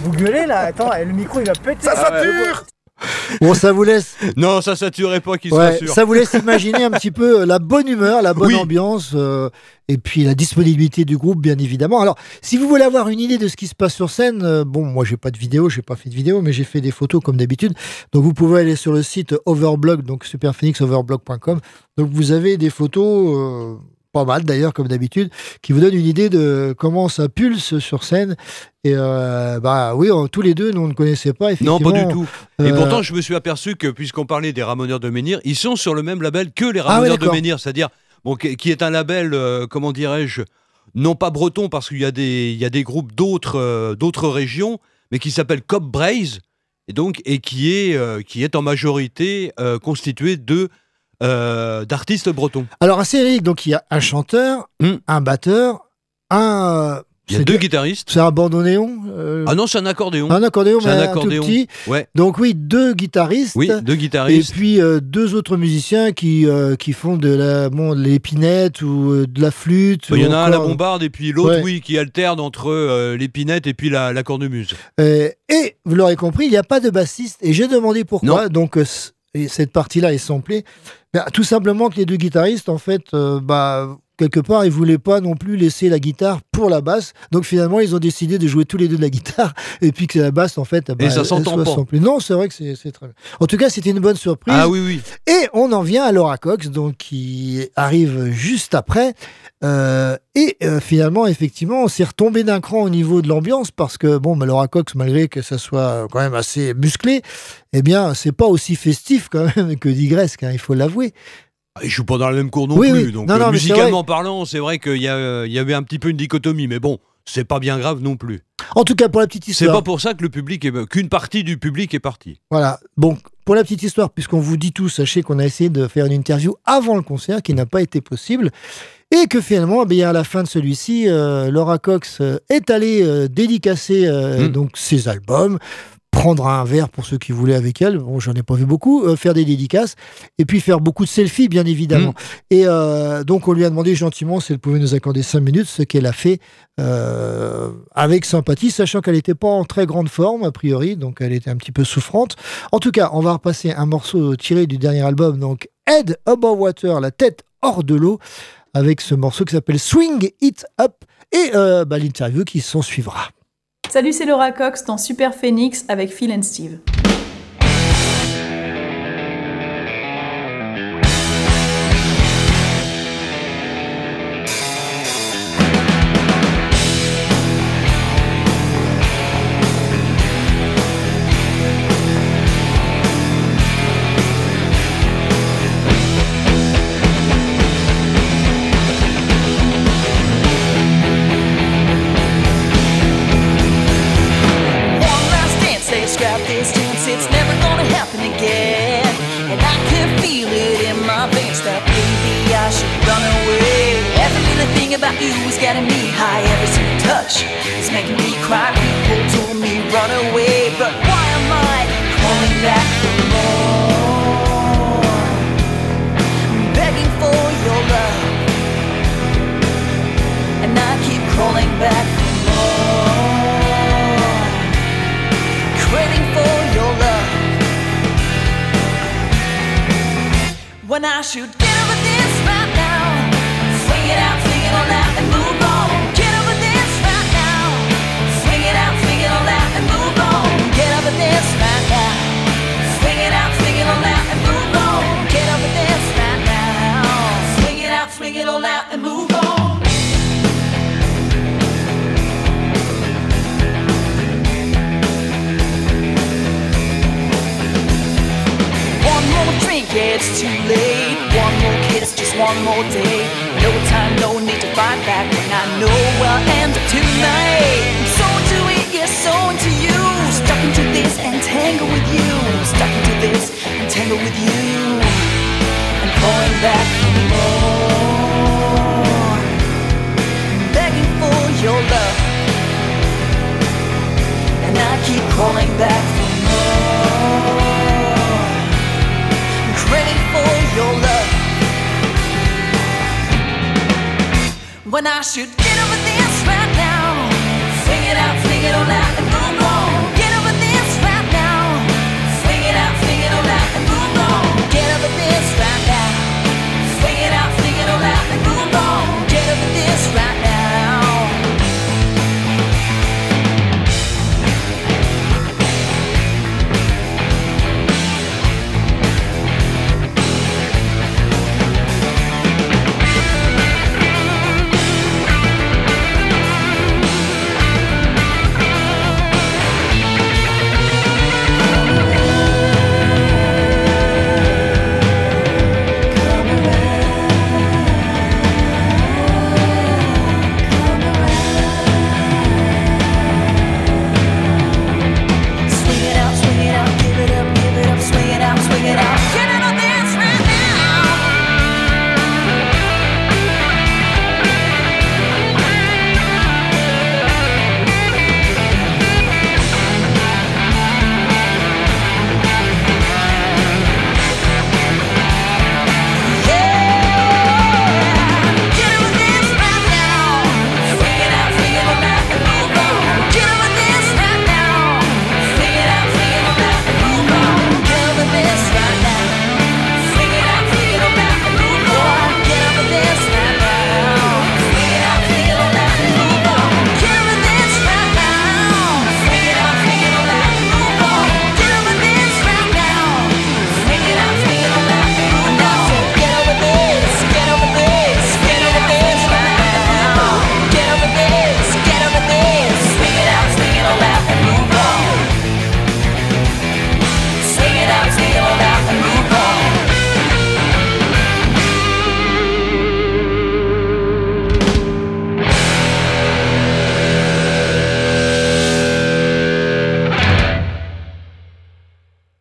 Vous gueulez là, attends, le micro il va péter. Ça sature [LAUGHS] Bon, ça vous laisse, Non, ça saturerait pas qu'il ouais, rassure. ça vous laisse [LAUGHS] imaginer un petit peu la bonne humeur, la bonne Oui. ambiance euh, et puis la disponibilité du groupe, bien évidemment. Alors, si vous voulez avoir une idée de ce qui se passe sur scène, euh, bon, moi j'ai pas de vidéo, j'ai pas fait de vidéo, mais j'ai fait des photos comme d'habitude. Donc vous pouvez aller sur le site Overblog, donc superphoenixoverblog.com. Donc vous avez des photos. euh, pas mal d'ailleurs comme d'habitude, qui vous donnent une idée de comment ça pulse sur scène. Et euh, bah oui, on- tous les deux, nous on ne connaissait pas. Non, Effectivement, pas du tout. Et euh, pourtant, je me suis aperçu que, puisqu'on parlait des Ramoneurs de Menhir, ils sont sur le même label que les Ah ouais, Ramoneurs de. Menhir, c'est-à-dire, bon, qui est un label, euh, comment dirais-je, non pas breton, parce qu'il y, a des- il y a des groupes d'autres d'autres régions, mais qui s'appelle Cop Braze, et, donc, et qui, est, qui est en majorité constitué de euh, d'artistes bretons. Alors, assez Eric, donc il y a un chanteur, Hmm. un batteur, un. Il y a deux guitaristes. C'est un bandoneon euh, Ah non, c'est un accordéon. Un accordéon, C'est mais un un, tout accordéon. petit. Ouais. Donc oui, deux guitaristes. Oui, deux Et guitaristes. puis euh, deux autres musiciens qui, euh, qui font de la bon, de l'épinette ou de la flûte. Il y en a un à la bombarde et puis l'autre, Ouais. oui, qui alterne entre l'épinette et puis la, la cornemuse. Et vous l'aurez compris, il n'y a pas de bassiste. Et j'ai demandé pourquoi. Donc et cette partie-là est samplée. Ben, tout simplement que les deux guitaristes, en fait, euh, bah, quelque part, ils voulaient pas non plus laisser la guitare pour la basse. Donc finalement, ils ont décidé de jouer tous les deux de la guitare [LAUGHS] et puis que la basse, en fait, bah, Et ça elle s'entend soit pas. Non, c'est vrai que c'est très bien. En tout cas, c'était une bonne surprise. Ah oui, oui. Et on en vient à Laura Cox, donc qui arrive juste après. Euh, et euh, finalement, effectivement, on s'est retombé d'un cran au niveau de l'ambiance parce que bon, bah, Laura Cox, malgré que ça soit quand même assez musclé, eh bien, c'est pas aussi festif quand même [LAUGHS] que Digresque, hein, il faut l'avouer. Ah, Ils jouent pas dans la même cour non Oui, plus. oui. Donc, Non, euh, non, c'est musicalement parlant, c'est vrai qu'il y, euh, avait un petit peu une dichotomie. Mais bon, c'est pas bien grave non plus. En tout cas, pour la petite C'est histoire. pas pour ça que le public est, qu'une partie du public est partie. Voilà. Bon, pour la petite histoire, puisqu'on vous dit tout, sachez qu'on a essayé de faire une interview avant le concert, qui n'a pas été possible. Et que finalement, eh bien, à la fin de celui-ci, euh, Laura Cox euh, est allée euh, dédicacer euh, Mm. donc ses albums. Prendre un verre pour ceux qui voulaient avec elle. Bon, j'en ai pas vu beaucoup. euh, faire des dédicaces et puis faire beaucoup de selfies, bien évidemment. Et euh, donc, on lui a demandé gentiment si elle pouvait nous accorder cinq minutes, ce qu'elle a fait euh, avec sympathie, sachant qu'elle n'était pas en très grande forme, a priori, donc elle était un petit peu souffrante. En tout cas, on va repasser un morceau tiré du dernier album, donc Head Above Water, la tête hors de l'eau, avec ce morceau qui s'appelle Swing It Up, et bah, l'interview qui s'en suivra. Salut, c'est Laura Cox dans Super Phoenix avec Phil and Steve.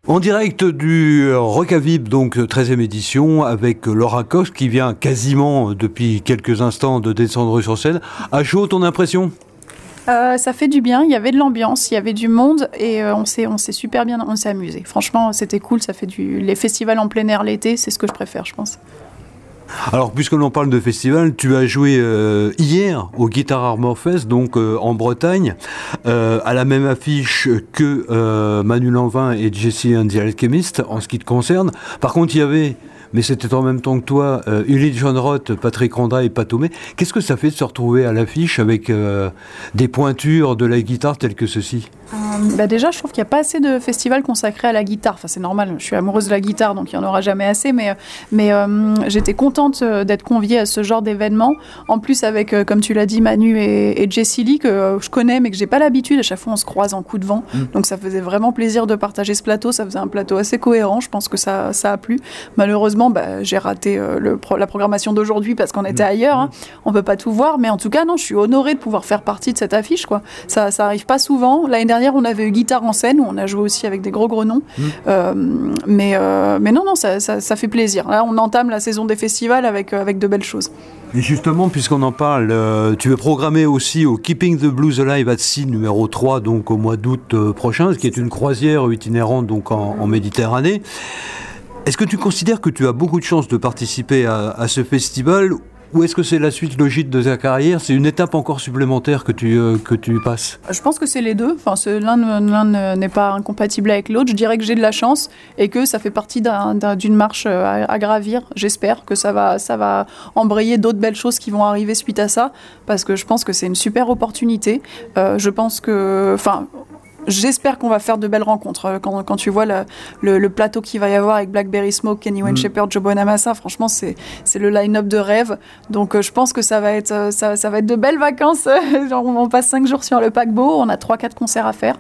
En direct du Rockavib, donc 13e édition, avec Laura Cox qui vient quasiment depuis quelques instants de descendre sur scène. À chaud, ton impression? Euh, ça fait du bien, il y avait de l'ambiance, il y avait du monde et euh, on s'est on s'est super bien on s'est amusé. Franchement, c'était cool, ça fait du les festivals en plein air l'été, c'est ce que je préfère, je pense. Alors, puisque l'on parle de festival, tu as joué euh, hier au Guitar Armor Fest, donc euh, en Bretagne, euh, à la même affiche que Manu Lanvin et Jesse and the Alchemist, en ce qui te concerne. Par contre, il y avait, mais c'était en même temps que toi, euh, Uli John Roth, Patrick Ronda et Patomé. Qu'est-ce que ça fait de se retrouver à l'affiche avec des pointures de la guitare telles que ceci? Euh, bah déjà, je trouve qu'il n'y a pas assez de festivals consacrés à la guitare. Enfin, c'est normal, je suis amoureuse de la guitare, donc il n'y en aura jamais assez. Mais, mais euh, j'étais contente euh, d'être conviée à ce genre d'événement. En plus, avec, euh, comme tu l'as dit, Manu et, et Jessie Lee, que euh, je connais, mais que j'ai pas l'habitude. À chaque fois, on se croise en coup de vent. Donc, ça faisait vraiment plaisir de partager ce plateau. Ça faisait un plateau assez cohérent. Je pense que ça, ça a plu. Malheureusement, bah, j'ai raté euh, le pro- la programmation d'aujourd'hui parce qu'on était ailleurs. hein. On peut pas tout voir. Mais en tout cas, non, je suis honorée de pouvoir faire partie de cette affiche. Quoi. Ça, ça arrive pas souvent. L'année dernière, on avait eu Guitare en scène où on a joué aussi avec des gros gros noms. Euh, mais, euh, mais non, non, ça, ça, ça fait plaisir. Là, on entame la saison des festivals avec, euh, avec de belles choses. Et justement, puisqu'on en parle, euh, tu es programmé aussi au Keeping the Blues Alive at Sea numéro 3, donc au mois d'août prochain, ce qui est une croisière itinérante donc en, en Méditerranée. Est-ce que tu considères que tu as beaucoup de chances de participer à, à ce festival ou est-ce que c'est la suite logique de ta carrière? C'est une étape encore supplémentaire que tu, euh, que tu passes? Je pense que c'est les deux. Enfin, l'un ne- l'un ne- n'est pas incompatible avec l'autre. Je dirais que j'ai de la chance et que ça fait partie d'un- d'un- d'une marche euh, à, à gravir. J'espère que ça va, ça va embrayer d'autres belles choses qui vont arriver suite à ça, parce que je pense que c'est une super opportunité. Euh, je pense que, enfin. J'espère qu'on va faire de belles rencontres. Euh, Quand, quand tu vois le, le- le plateau qu'il va y avoir avec Blackberry Smoke, Kenny Wayne Mm. Shepherd, Joe Bonamassa, franchement, c'est le line-up de rêve. Donc, euh, je pense que ça va être, euh, ça, ça va être de belles vacances. [LAUGHS] Genre, on passe cinq jours sur le paquebot, on a trois, quatre concerts à faire.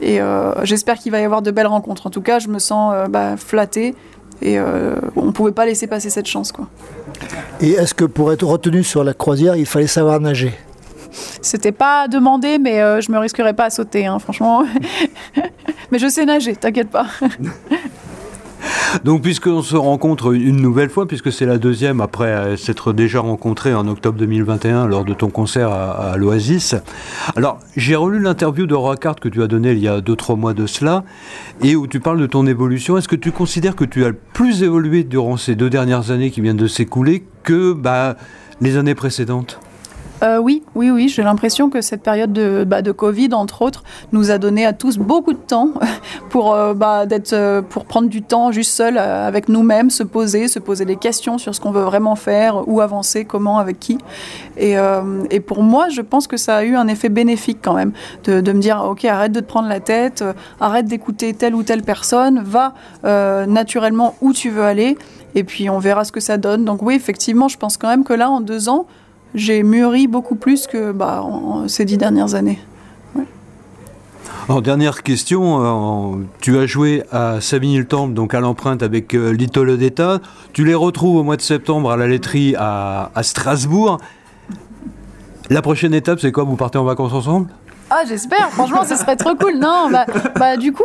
Et euh, j'espère qu'il va y avoir de belles rencontres. En tout cas, je me sens euh, bah, flattée. Et euh, on ne pouvait pas laisser passer cette chance. Quoi. Et est-ce que pour être retenu sur la croisière, il fallait savoir nager? C'était pas demandé, mais euh, je me risquerais pas à sauter, hein, franchement. [LAUGHS] mais je sais nager, t'inquiète pas. [LAUGHS] Donc, puisqu'on se rencontre une nouvelle fois, puisque c'est la deuxième après s'être déjà rencontré en octobre 2021 lors de ton concert à, à l'Oasis. Alors, j'ai relu l'interview de Rockart que tu as donnée il y a 2-3 mois de cela, et où tu parles de ton évolution. Est-ce que tu considères que tu as plus évolué durant ces deux dernières années qui viennent de s'écouler que bah, les années précédentes? Euh, oui, oui, oui, j'ai l'impression que cette période de, bah, de Covid, entre autres, nous a donné à tous beaucoup de temps [LAUGHS] pour, euh, bah, euh, pour prendre du temps juste seul avec nous-mêmes, se poser, se poser des questions sur ce qu'on veut vraiment faire, où avancer, comment, avec qui. Et, pour moi, je pense que ça a eu un effet bénéfique quand même, de, de me dire, ok, arrête de te prendre la tête, arrête d'écouter telle ou telle personne, va naturellement où tu veux aller, et puis on verra ce que ça donne. Donc oui, effectivement, je pense quand même que là, en deux ans, j'ai mûri beaucoup plus que bah, ces dix dernières années. Alors, dernière question, euh, tu as joué à Savigny-le-Temple, donc à l'empreinte avec euh, Little Odetta. Tu les retrouves au mois de septembre à la laiterie à Strasbourg. La prochaine étape, c'est quoi? Vous partez en vacances ensemble? Ah, j'espère, franchement, ce serait trop cool. Non, bah, bah, du coup,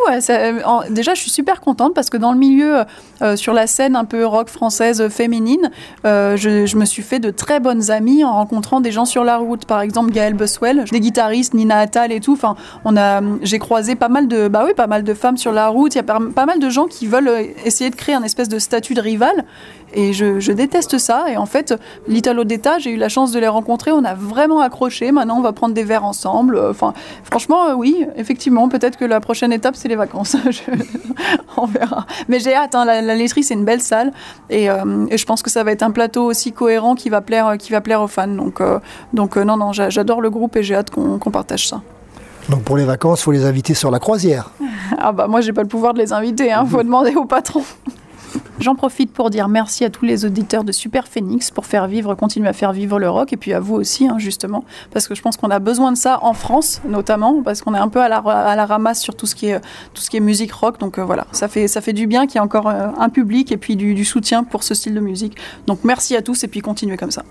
en- déjà, je suis super contente parce que dans le milieu, euh, sur la scène un peu rock française euh, féminine, euh, je, me suis fait de très bonnes amies en rencontrant des gens sur la route. Par exemple, Gaëlle Buswell, des guitaristes, Nina Attal et tout. Enfin, on a, j'ai croisé pas mal de, bah oui, pas mal de femmes sur la route. Il y a pas, mal de gens qui veulent euh, essayer de créer un espèce de statut de rival. Et je, déteste ça. Et en fait, l'Italo Odetta, j'ai eu la chance de les rencontrer. On a vraiment accroché. Maintenant, on va prendre des verres ensemble. Euh, Enfin, franchement, euh, oui, effectivement, peut-être que la prochaine étape, c'est les vacances. [LAUGHS] Je- on verra. Mais j'ai hâte. hein. La, la laiterie, c'est une belle salle. Et, euh, et je pense que ça va être un plateau aussi cohérent qui va plaire, qui va plaire aux fans. Donc, euh, donc non, non, j'a- j'adore le groupe et j'ai hâte qu'on partage ça. Donc pour les vacances, il faut les inviter sur la croisière. Ah bah moi j'ai pas le pouvoir de les inviter, hein. faut [LAUGHS] demander au patron. J'en profite pour dire merci à tous les auditeurs de Super Phoenix pour faire vivre, continuer à faire vivre le rock, et puis à vous aussi, hein, justement, parce que je pense qu'on a besoin de ça en France, notamment, parce qu'on est un peu à la, à la ramasse sur tout ce qui est, tout ce qui est musique rock, donc euh, voilà, ça fait, ça fait du bien qu'il y ait encore euh, un public et puis du, du soutien pour ce style de musique. Donc merci à tous, et puis continuez comme ça.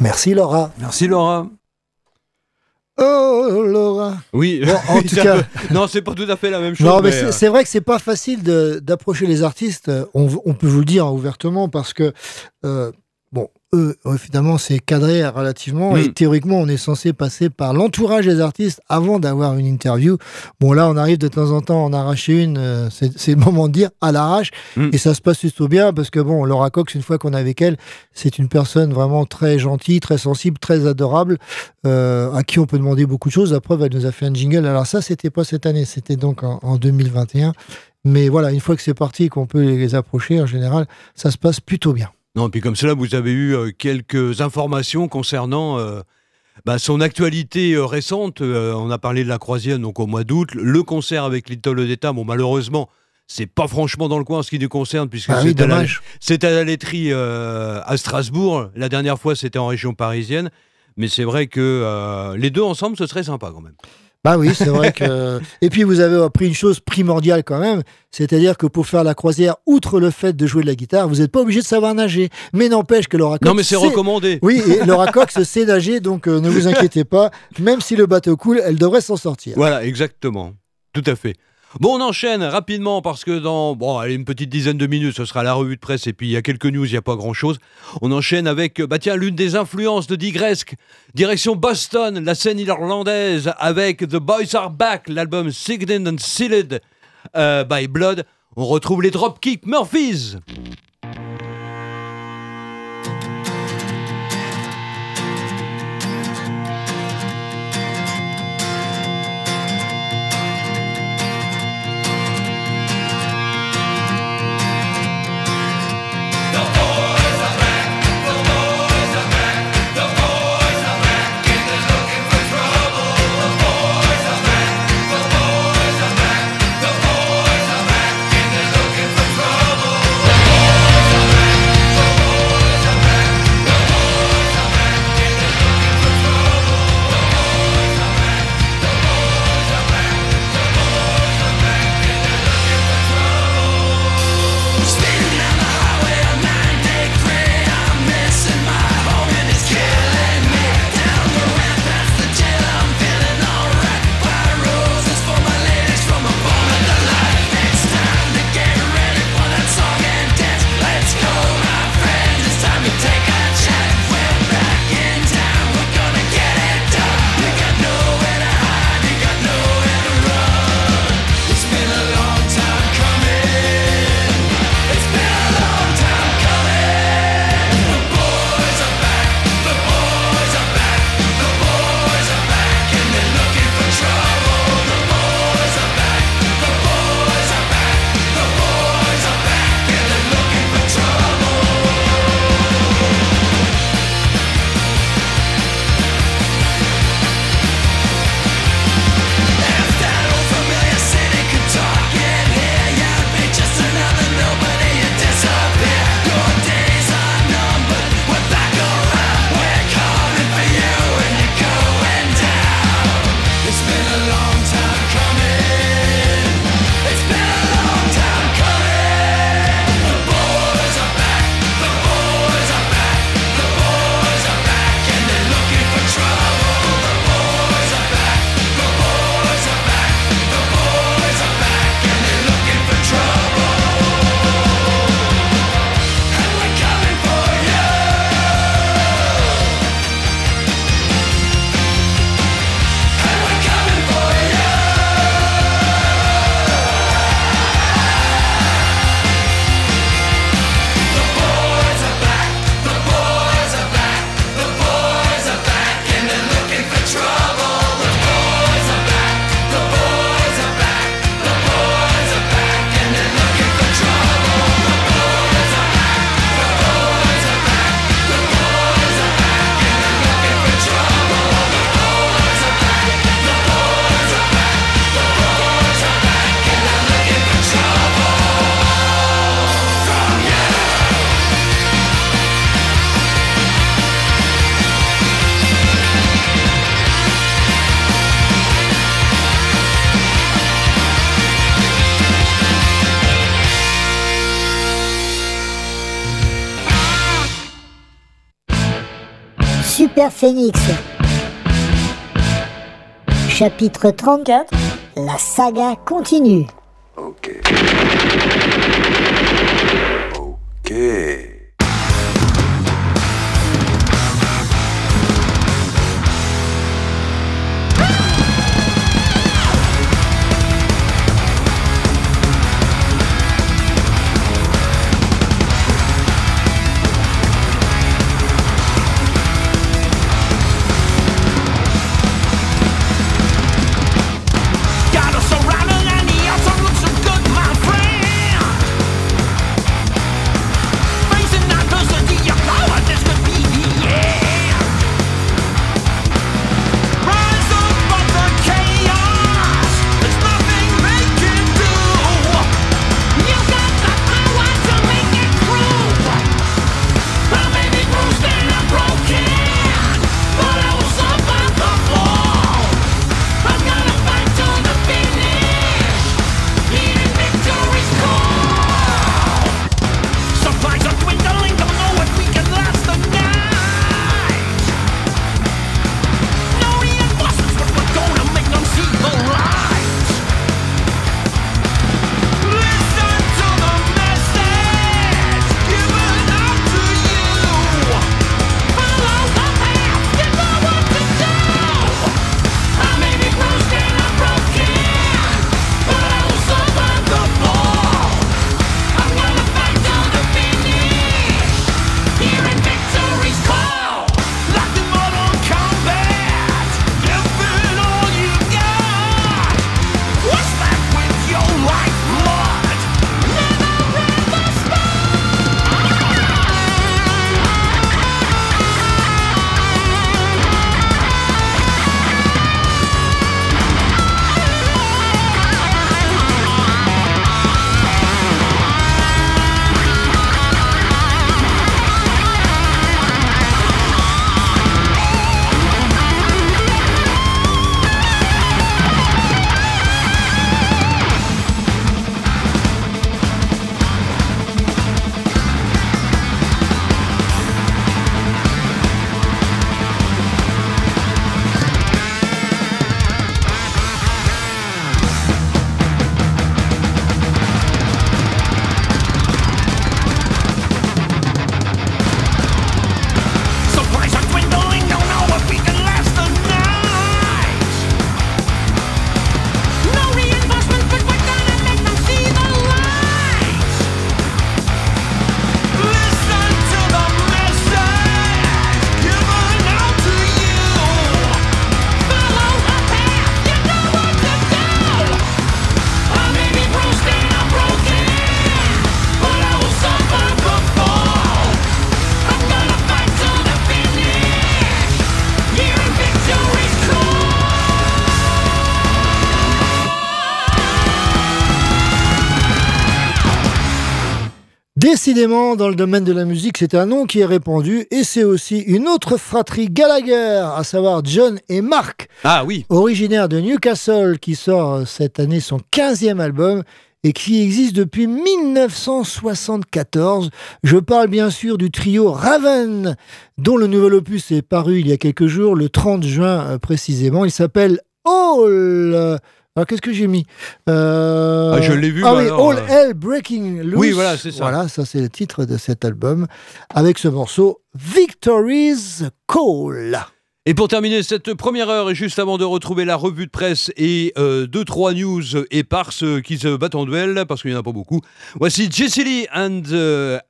Merci Laura. Merci Laura. Oh Laura. Oui, Bon, en [LAUGHS] tout cas. non, c'est pas tout à fait la même chose. Non, mais, mais, c'est- euh, c'est vrai que c'est pas facile d'approcher les artistes. On, on peut vous le dire ouvertement parce que euh, eux, euh, finalement, c'est cadré relativement. Et théoriquement, on est censé passer par l'entourage des artistes avant d'avoir une interview. Bon, là, on arrive de temps en temps à en arracher une. euh, c'est le moment de dire à l'arrache. Mm. Et ça se passe plutôt bien parce que, bon, Laura Cox, une fois qu'on est avec elle, c'est une personne vraiment très gentille, très sensible, très adorable, euh, à qui on peut demander beaucoup de choses. La preuve, elle nous a fait un jingle. Alors, ça, c'était pas cette année, c'était donc en, en 2021. Mais voilà, une fois que c'est parti et qu'on peut les approcher, en général, ça se passe plutôt bien. Non, puis comme cela, vous avez eu euh, quelques informations concernant euh, bah, son actualité euh, récente. Euh, on a parlé de la croisière donc au mois d'août. Le concert avec Little d'État, bon, malheureusement, c'est pas franchement dans le coin en ce qui nous concerne, puisque Ah oui, c'est à la- laiterie à Strasbourg. La dernière fois, c'était en région parisienne. Mais c'est vrai que les deux ensemble, ce serait sympa quand même. Bah oui, c'est vrai que. [LAUGHS] Et puis vous avez appris une chose primordiale quand même, c'est-à-dire que pour faire la croisière, outre le fait de jouer de la guitare, vous n'êtes pas obligé de savoir nager. Mais n'empêche que Laura Cox. Non, mais c'est sait- recommandé. Oui, et Laura Cox [LAUGHS] sait nager, donc euh, ne vous inquiétez pas. Même si le bateau coule, elle devrait s'en sortir. Voilà, exactement. Tout à fait. Bon, on enchaîne rapidement parce que dans bon, une petite dizaine de minutes, ce sera la revue de presse et puis il y a quelques news, il n'y a pas grand-chose. On enchaîne avec, bah tiens, l'une des influences de Digresque, direction Boston, la scène irlandaise avec The Boys Are Back, l'album Signed and Sealed euh, by Blood. On retrouve les Dropkick Murphys. Phoenix. Chapitre 34. La saga continue. Ok. Décidément, dans le domaine de la musique, c'est un nom qui est répandu et c'est aussi une autre fratrie Gallagher, à savoir John et Mark, Ah oui. originaire de Newcastle, qui sort cette année son 15e album et qui existe depuis 1974. Je parle bien sûr du trio Raven, dont le nouvel opus est paru il y a quelques jours, le 30 juin euh, précisément. Il s'appelle All. Alors qu'est-ce que j'ai mis Euh, Ah, je l'ai vu, Ah bah oui, alors, All euh. Hell Breaking Loose. Oui, voilà, c'est ça. Voilà, ça c'est le titre de cet album, avec ce morceau Victory's Call. Et pour terminer cette première heure, et juste avant de retrouver la revue de presse et euh, deux, trois news éparses qui se battent en duel, parce qu'il n'y en a pas beaucoup, voici Jesse Lee and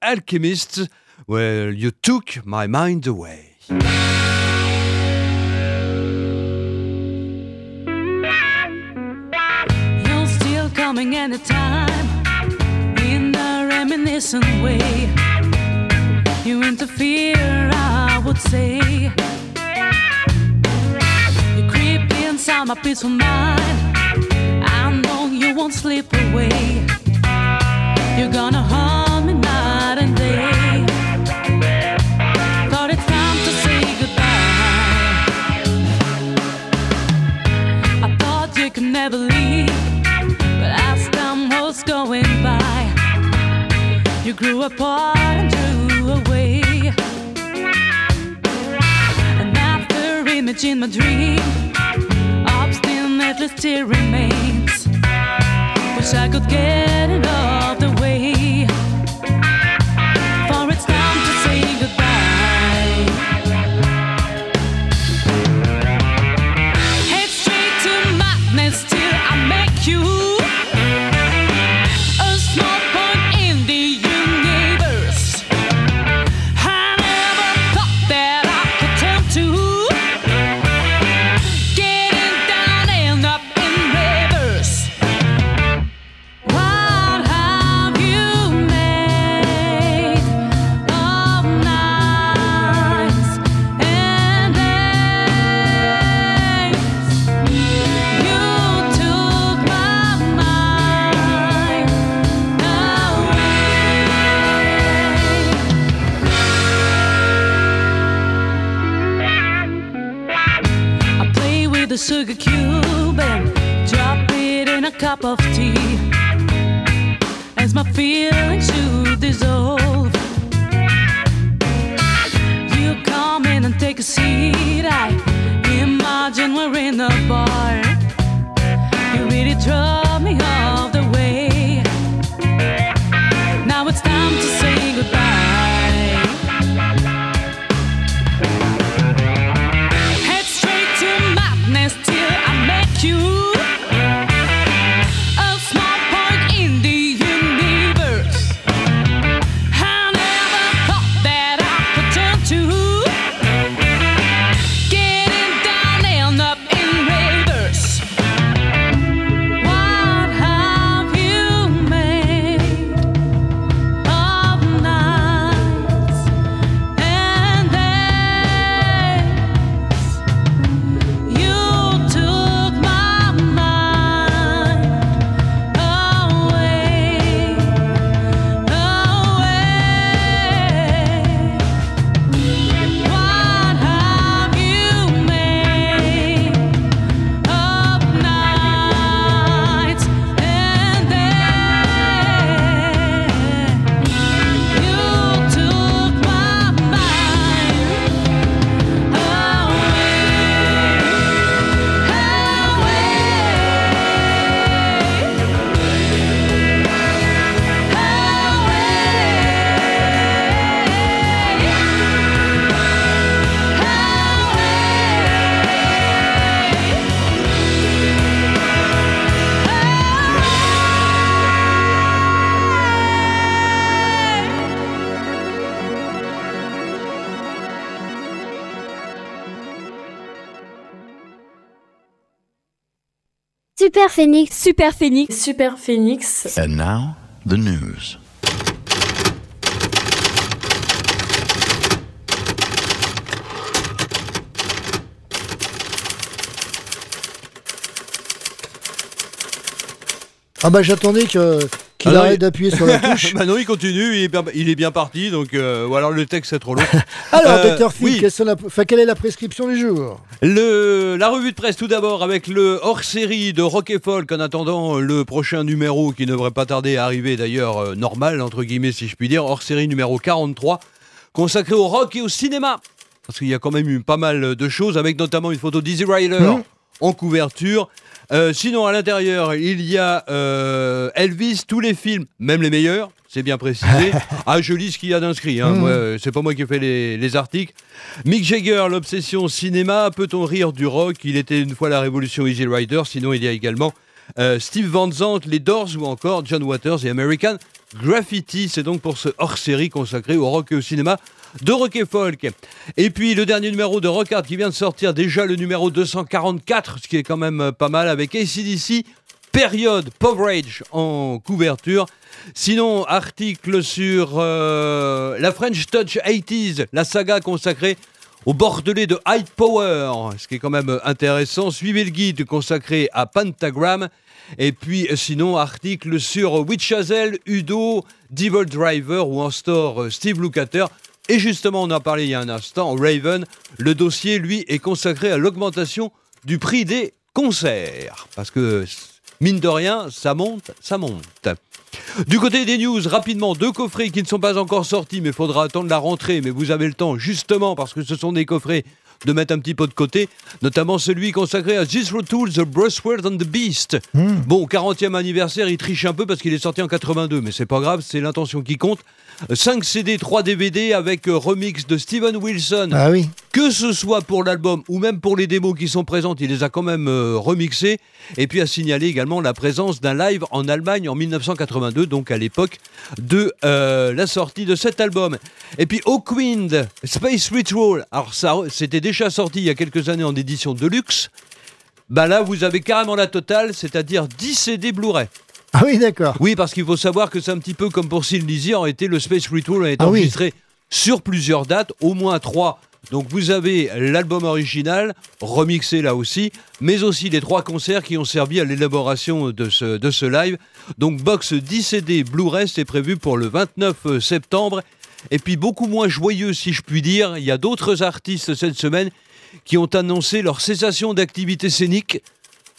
Alchemist. Well, you took my mind away. Coming anytime in a reminiscent way. You interfere, I would say. You creep inside my peaceful mind. I know you won't slip away. You're gonna haunt grew apart and drew away. And after image in my dream, obstinately still remains. Wish I could get it off the the sugar cube and drop it in a cup of tea as my feelings should dissolve. You come in and take a seat. I imagine we're in a bar. Super Phoenix. Super Phoenix. Super Phoenix. And now, the news. Ah bah j'attendais que qu'il Ah arrête d'appuyer sur la [LAUGHS] touche. bah non, il continue, il est bien, il est bien parti, donc euh, ou alors le texte est trop long. [LAUGHS] Alors, Euh, docteur Phil, oui. la- quelle est la prescription du jour? Le, la revue de presse tout d'abord avec le hors-série de Rock et Folk en attendant le prochain numéro qui ne devrait pas tarder à arriver d'ailleurs euh, normal entre guillemets si je puis dire, hors-série numéro 43 consacré au rock et au cinéma. Parce qu'il y a quand même eu pas mal de choses avec notamment une photo d'Easy Rider Mhm. en couverture. Euh, sinon à l'intérieur il y a euh, Elvis, tous les films, même les meilleurs, c'est bien précisé. [LAUGHS] ah je lis ce qu'il y a d'inscrit, hein. Moi, euh, c'est pas moi qui ai fait les, les articles. Mick Jagger, l'obsession cinéma, peut-on rire du rock? Il était une fois la révolution Easy Rider, sinon il y a également euh, Steve Van Zandt, les Doors ou encore John Waters et American Graffiti. C'est donc pour ce hors-série consacré au rock et au cinéma de Rock et Folk. Et puis le dernier numéro de Rock Hard qui vient de sortir, déjà le numéro 244, ce qui est quand même euh, pas mal avec ACDC. Période Poverage en couverture. Sinon, article sur euh, la French Touch 80s, la saga consacrée au bordelais de High Power, ce qui est quand même euh, intéressant. Suivez le guide consacré à Pentagram. Et puis sinon, article sur Witch Hazel, Udo, Devil Driver ou en store Steve Lukather. Et justement, on en a parlé il y a un instant, Raven, le dossier, lui, est consacré à l'augmentation du prix des concerts. Parce que, mine de rien, ça monte, ça monte. Du côté des news, rapidement, deux coffrets qui ne sont pas encore sortis, mais il faudra attendre la rentrée. Mais vous avez le temps, justement, parce que ce sont des coffrets de mettre un petit peu de côté, notamment celui consacré à This Tools, The Brushword and the Beast. Bon, 40e anniversaire, il triche un peu parce qu'il est sorti en 82, mais c'est pas grave, c'est l'intention qui compte. 5 CD, 3 DVD avec euh, remix de Steven Wilson. Ah oui. Que ce soit pour l'album ou même pour les démos qui sont présentes, il les a quand même euh, remixés. Et puis à signaler également la présence d'un live en Allemagne en 1982, donc à l'époque de euh, la sortie de cet album. Et puis Hawkwind, Space Ritual, alors ça c'était déjà sorti il y a quelques années en édition de luxe. Bah là vous avez carrément la totale, c'est-à-dire 10 CD Blu-ray. Ah oui, d'accord. Oui, parce qu'il faut savoir que c'est un petit peu comme pour Sin Lizzy, en été, le Space Ritual a été Ah oui. enregistré sur plusieurs dates, au moins trois. Donc vous avez l'album original, remixé là aussi, mais aussi les trois concerts qui ont servi à l'élaboration de ce, de ce live. Donc box 10 CD Blu-ray, c'est prévu pour le 29 septembre. Et puis beaucoup moins joyeux, si je puis dire, il y a d'autres artistes cette semaine qui ont annoncé leur cessation d'activité scénique,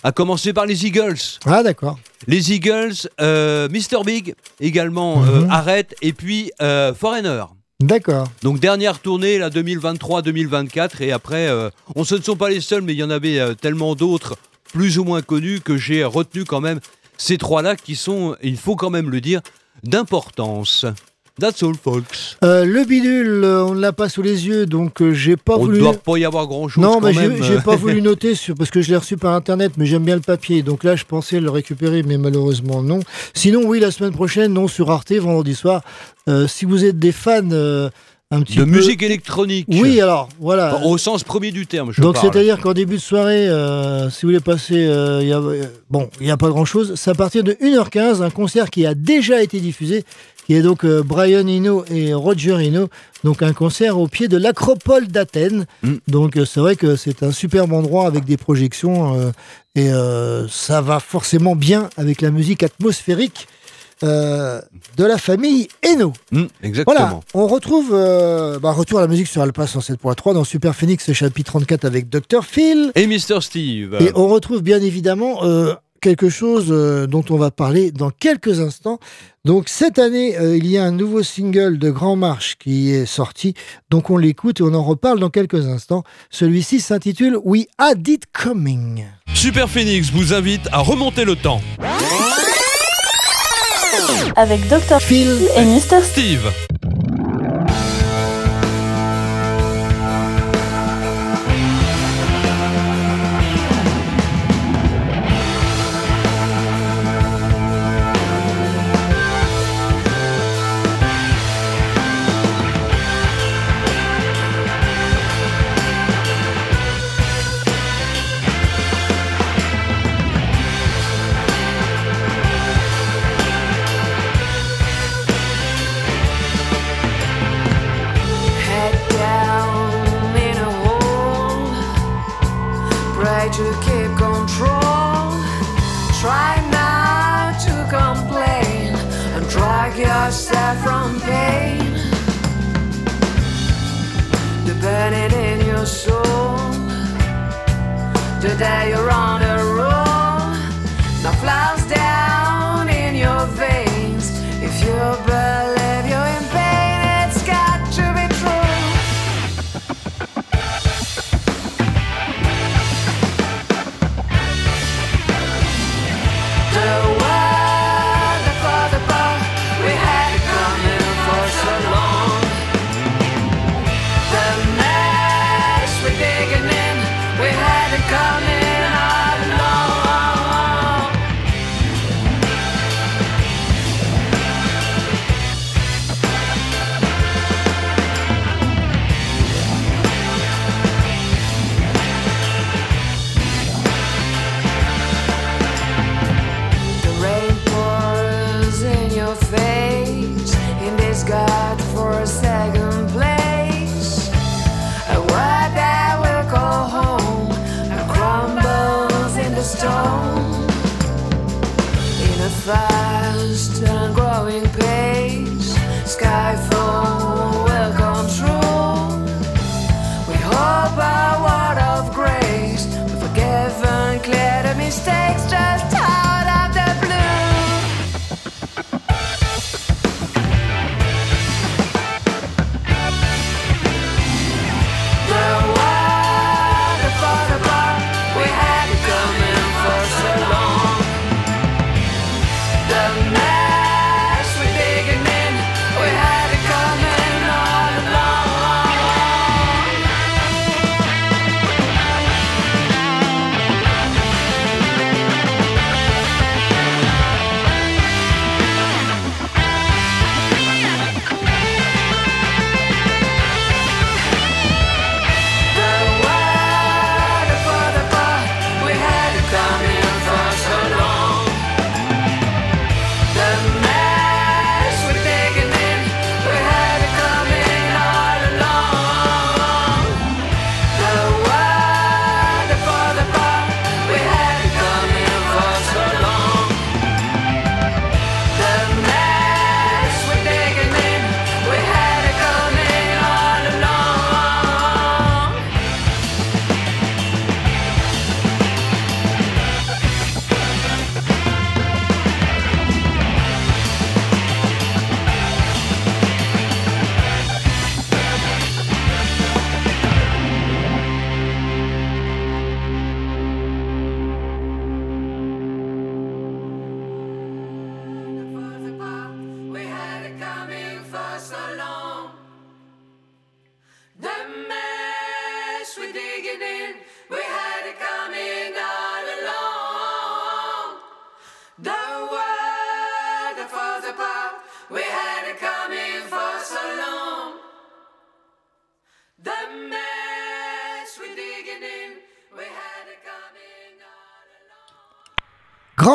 à commencer par les Eagles. Ah d'accord. Les Eagles, euh, Mr. Big également euh, arrête, et puis euh, Foreigner. D'accord. Donc dernière tournée, là, 2023-2024, et après, euh, on ce ne sont pas les seuls, mais il y en avait euh, tellement d'autres, plus ou moins connus, que j'ai retenu quand même ces trois-là qui sont, il faut quand même le dire, d'importance. That's all, folks. Euh, le bidule, euh, on ne l'a pas sous les yeux, donc euh, j'ai pas On ne voulu. doit pas y avoir grand-chose Non, mais j'ai pas voulu [LAUGHS] noter sur, parce que je l'ai reçu par internet, mais j'aime bien le papier. Donc là, je pensais le récupérer, mais malheureusement non. Sinon, oui, la semaine prochaine, non, sur Arte, vendredi soir. Euh, si vous êtes des fans un petit De peu- musique électronique. Oui, alors voilà. Enfin, Au sens premier du terme, je Donc c'est-à-dire qu'en début de soirée, euh, si vous voulez passer, euh, y a, bon, il n'y a pas grand-chose. C'est à partir de 1h15, un concert qui a déjà été diffusé, qui est donc euh, Brian Eno et Roger Eno. Donc un concert au pied de l'Acropole d'Athènes. Mm. Donc euh, c'est vrai que c'est un superbe endroit avec des projections euh, et ça va forcément bien avec la musique atmosphérique. de la famille Eno. Mm, exactement. Voilà, on retrouve bah, retour à la musique sur Alpha 107.3 dans Super Phoenix chapitre 34 avec Dr Phil. Et Mr. Steve. Et on retrouve bien évidemment quelque chose dont on va parler dans quelques instants. Donc cette année, euh, il y a un nouveau single de Grand Marche qui est sorti. Donc on l'écoute et on en reparle dans quelques instants. Celui-ci s'intitule We Had It Coming. Super Phoenix vous invite à remonter le temps. Avec Dr. Phil et Mr. Steve.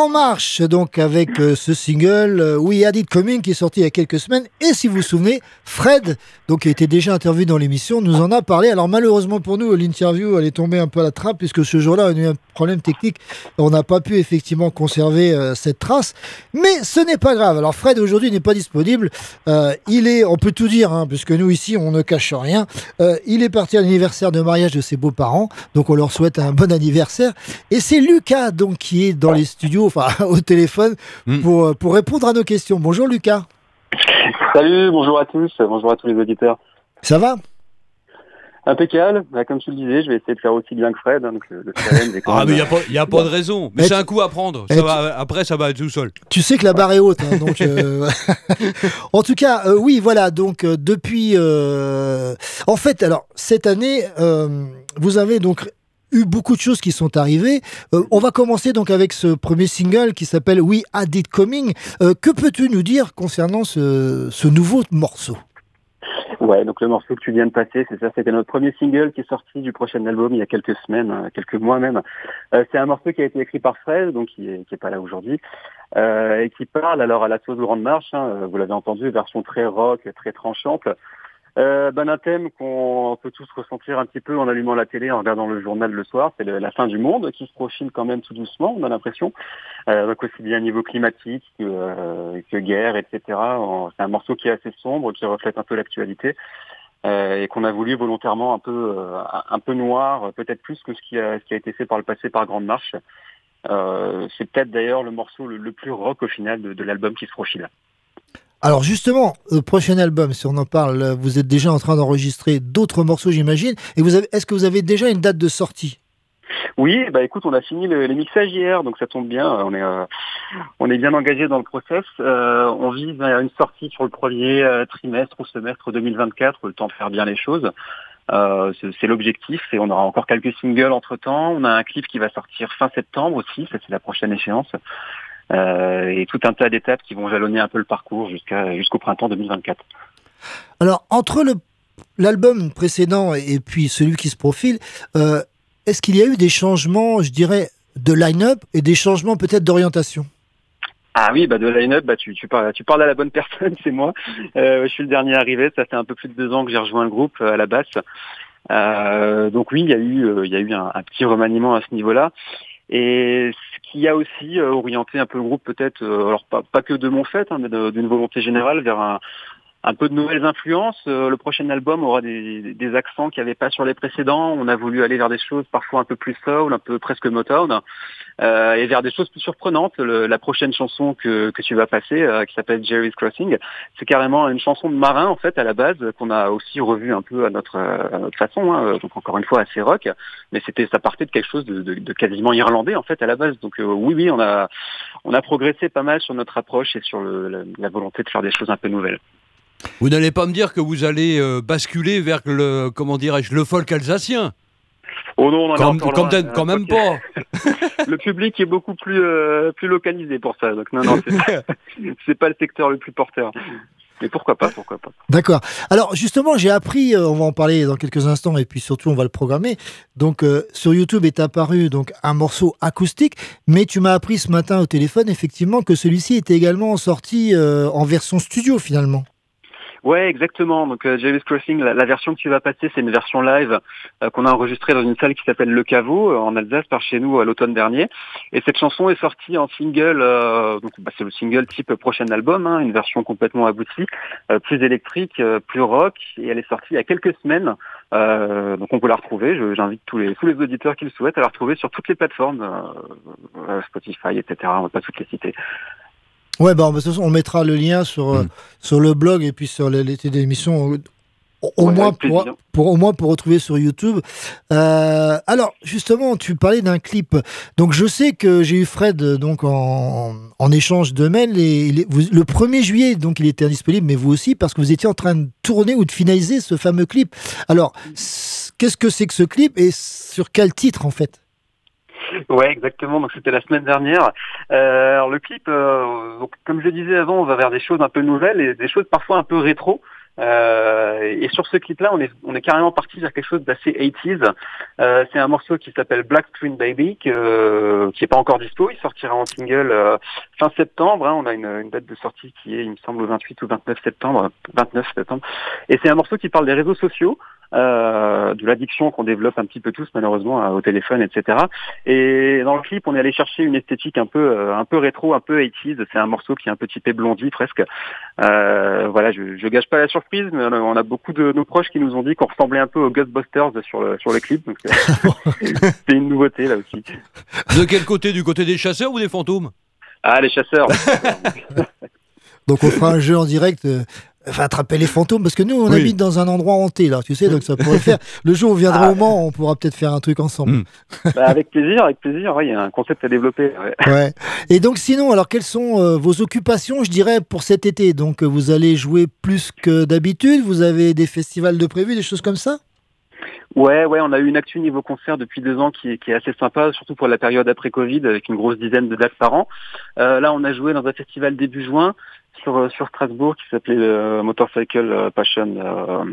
Marche, donc avec euh, ce single euh, We Had It Coming qui est sorti il y a quelques semaines. Et si vous vous souvenez, Fred, donc qui a été déjà interviewé dans l'émission, nous en a parlé. Alors malheureusement pour nous, l'interview elle est tombée un peu à la trappe puisque ce jour-là, on a eu un problème technique. On n'a pas pu effectivement conserver euh, cette trace. Mais ce n'est pas grave. Alors Fred aujourd'hui n'est pas disponible. Il est, on peut tout dire, hein, puisque nous ici on ne cache rien. Il est parti à l'anniversaire de mariage de ses beaux-parents. Donc on leur souhaite un bon anniversaire. Et c'est Lucas donc qui est dans les studios, enfin [LAUGHS] au téléphone, pour, euh, pour répondre à nos questions. Bonjour Lucas. Salut, bonjour à tous, bonjour à tous les auditeurs. Ça va? Impeccable, Bah, comme tu le disais, je vais essayer de faire aussi bien que Fred, hein, donc le, challenge [LAUGHS] Ah, mais il n'y a, pas- y a pas de [LAUGHS] raison. Mais Eh, c'est tu- un coup à prendre. Eh, tu- après, ça va être tout seul. Tu sais que la barre est haute, hein, donc. euh, en tout cas, euh, oui, voilà. Donc euh, depuis, euh, en fait, alors cette année, euh, vous avez donc eu beaucoup de choses qui sont arrivées. Euh, on va commencer donc avec ce premier single qui s'appelle We Had It Coming. Euh, que peux-tu nous dire concernant ce, nouveau morceau? Ouais, donc le morceau que tu viens de passer, c'est ça, c'était notre premier single qui est sorti du prochain album il y a quelques semaines, euh, quelques mois même. C'est un morceau qui a été écrit par Fred, donc qui est, qui est pas là aujourd'hui, et qui parle alors à la sauce Grande Marche, hein, vous l'avez entendu, version très rock, très tranchante, euh, ben, un thème qu'on peut tous ressentir un petit peu en allumant la télé, en regardant le journal le soir, c'est la fin du monde qui se profile quand même tout doucement, on a l'impression. Euh, donc aussi bien niveau climatique que, euh, que guerre, etc. C'est un morceau qui est assez sombre, qui reflète un peu l'actualité. euh, et qu'on a voulu volontairement un peu euh, un peu noir, peut-être plus que ce qui a ce qui a été fait par le passé par Grande Marche. Euh, c'est peut-être d'ailleurs le morceau le, le plus rock au final de, de l'album qui se profile. Alors justement, le prochain album, si on en parle, vous êtes déjà en train d'enregistrer d'autres morceaux, j'imagine. Et est-ce que vous avez déjà une date de sortie? Oui, bah écoute, on a fini le- les mixages hier, donc ça tombe bien. On est, euh, bien engagé dans le process. Euh, on vise une sortie sur le premier euh, trimestre ou semestre 2024, le temps de faire bien les choses. C'est c'est l'objectif et on aura encore quelques singles entre temps. On a un clip qui va sortir fin septembre aussi, ça c'est la prochaine échéance. Euh, et tout un tas d'étapes qui vont jalonner un peu le parcours jusqu'à jusqu'au printemps 2024. Alors entre le l'album précédent et, puis celui qui se profile, euh, est-ce qu'il y a eu des changements, je dirais, de line-up et des changements peut-être d'orientation? Ah oui, bah de line-up, bah tu, tu, parles, tu parles à la bonne [LAUGHS] personne, c'est moi. Euh, je suis le dernier arrivé, ça fait un peu plus de deux ans que j'ai rejoint le groupe à la basse. Euh, donc oui, il y a eu, il y a eu un, un petit remaniement à ce niveau-là. Et qui a aussi euh, orienté un peu le groupe peut-être, euh, alors pas, que de mon fait, hein, mais d'une volonté générale vers un, un peu de nouvelles influences. Euh, le prochain album aura des, accents qu'il n'y avait pas sur les précédents. On a voulu aller vers des choses parfois un peu plus soul, un peu presque Motown, euh, et vers des choses plus surprenantes. La prochaine chanson que, que tu vas passer, euh, qui s'appelle Jerry's Crossing, c'est carrément une chanson de marin en fait à la base qu'on a aussi revue un peu à notre, façon. hein. donc encore une fois assez rock, mais c'était ça partait de quelque chose de, quasiment irlandais en fait à la base. Donc oui oui on a on a progressé pas mal sur notre approche et sur la volonté de faire des choses un peu nouvelles. Vous n'allez pas me dire que vous allez euh, basculer vers le, comment dirais-je, le folk alsacien Oh non, on en Quand- quand loin. même- quand même pas. [LAUGHS] le public est beaucoup plus euh, plus localisé pour ça. Donc non non, c'est [LAUGHS] c'est pas le secteur le plus porteur. Mais pourquoi pas, pourquoi pas. D'accord. Alors justement, j'ai appris, euh, on va en parler dans quelques instants, et puis surtout on va le programmer. Donc euh, sur YouTube est apparu donc un morceau acoustique, mais tu m'as appris ce matin au téléphone effectivement que celui-ci était également sorti euh, en version studio finalement. Ouais, exactement. Donc euh, Jerry's Crossing, la, la version que tu vas passer, c'est une version live euh, qu'on a enregistrée dans une salle qui s'appelle Le Caveau euh, en Alsace par chez nous à l'automne dernier. Et cette chanson est sortie en single, euh, donc bah, c'est le single type prochain album, hein, une version complètement aboutie, euh, plus électrique, euh, plus rock, et elle est sortie il y a quelques semaines. Donc on peut la retrouver. J'invite tous les tous les auditeurs qui le souhaitent à la retrouver sur toutes les plateformes, Spotify, etc. On va pas toutes les citer. Ouais, bah, de toute façon, on mettra le lien sur, euh, sur le blog et puis sur l'été d'émission. Au, au Ouais, moins pour, pour au moins pour retrouver sur YouTube. Euh, alors justement, tu parlais d'un clip. Donc je sais que j'ai eu Fred euh, donc en, en échange de mails et il est- vous- le 1er juillet donc il était indisponible, mais vous aussi parce que vous étiez en train de tourner ou de finaliser ce fameux clip. Alors qu'est-ce que c'est que ce clip et sur quel titre en fait? Ouais, exactement. Donc c'était la semaine dernière. Euh, alors le clip, euh, donc, comme je le disais avant, on va vers des choses un peu nouvelles et des choses parfois un peu rétro. Euh, et sur ce clip-là, on est, on est carrément parti vers quelque chose d'assez 80s. Euh, c'est un morceau qui s'appelle Black Screen Baby, que, euh, qui est pas encore dispo. Il sortira en single euh, fin septembre. hein. On a une, une date de sortie qui est, il me semble, au 28 ou 29 septembre. 29 septembre. Et c'est un morceau qui parle des réseaux sociaux. Euh, de l'addiction qu'on développe un petit peu tous malheureusement euh, au téléphone, etc. Et dans le clip, on est allé chercher une esthétique un peu, euh, un peu rétro, un peu 80s. C'est un morceau qui est un peu typé blondie presque. Euh, voilà, je, je gâche pas la surprise, mais on a, beaucoup de nos proches qui nous ont dit qu'on ressemblait un peu aux Ghostbusters sur le sur le clip. Donc euh, [LAUGHS] c'est une nouveauté là aussi. De quel côté Du côté des chasseurs ou des fantômes? Ah, les chasseurs. [LAUGHS] [LAUGHS] Donc on fera un jeu en direct. Enfin, attraper les fantômes, parce que nous, on Oui. habite dans un endroit hanté, là, tu sais, donc ça pourrait faire. Le jour où on viendra Ah. au Mans, on pourra peut-être faire un truc ensemble. Bah, avec plaisir, avec plaisir. Ouais, il y a un concept à développer. ouais. Ouais. Et donc, sinon, alors, quelles sont euh, vos occupations, je dirais, pour cet été? Donc, euh, vous allez jouer plus que d'habitude Vous avez des festivals de prévus, des choses comme ça? Ouais, ouais, on a eu une actu niveau concert depuis deux ans qui est, qui est assez sympa, surtout pour la période après Covid, avec une grosse dizaine de dates par an. Euh, là, on a joué dans un festival début juin sur, euh, sur Strasbourg qui s'appelait le Motorcycle Passion euh,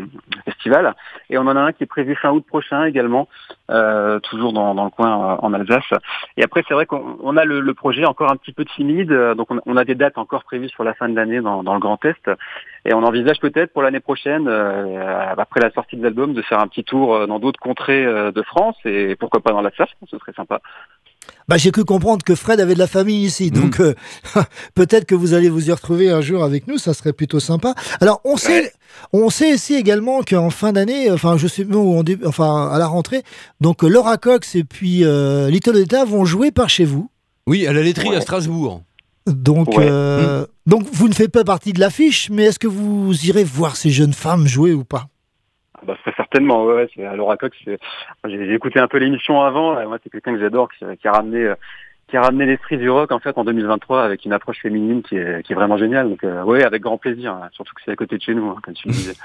Festival. Et on en a un qui est prévu fin août prochain également, euh, toujours dans, dans le coin euh, en Alsace. Et après, c'est vrai qu'on on a le, le projet encore un petit peu timide, donc on on a des dates encore prévues sur la fin de l'année dans, dans le Grand Est. Et on envisage peut-être pour l'année prochaine, euh, après la sortie de l'album, de faire un petit tour dans d'autres contrées de France et pourquoi pas dans l'Alsace, ce serait sympa. Bah, j'ai cru comprendre que Fred avait de la famille ici, donc euh, [LAUGHS] peut-être que vous allez vous y retrouver un jour avec nous, ça serait plutôt sympa. Alors, on sait, on sait aussi également qu'en fin d'année, enfin, je sais, non, en début- enfin, à la rentrée, donc euh, Laura Cox et puis euh, Little Data vont jouer par chez vous. Oui, à la laiterie à Strasbourg. Donc, Ouais. euh, donc, vous ne faites pas partie de l'affiche, mais est-ce que vous irez voir ces jeunes femmes jouer ou pas? Bah, très certainement, ouais, ouais, Laura Cox. J'ai écouté un peu l'émission avant. et moi, c'est quelqu'un que j'adore, qui, qui a ramené, euh, qui a ramené l'esprit du rock en fait en 2023 avec une approche féminine qui est, qui est vraiment géniale. Donc, euh, ouais, avec grand plaisir. hein, Surtout que c'est à côté de chez nous, hein, comme tu le disais. [LAUGHS]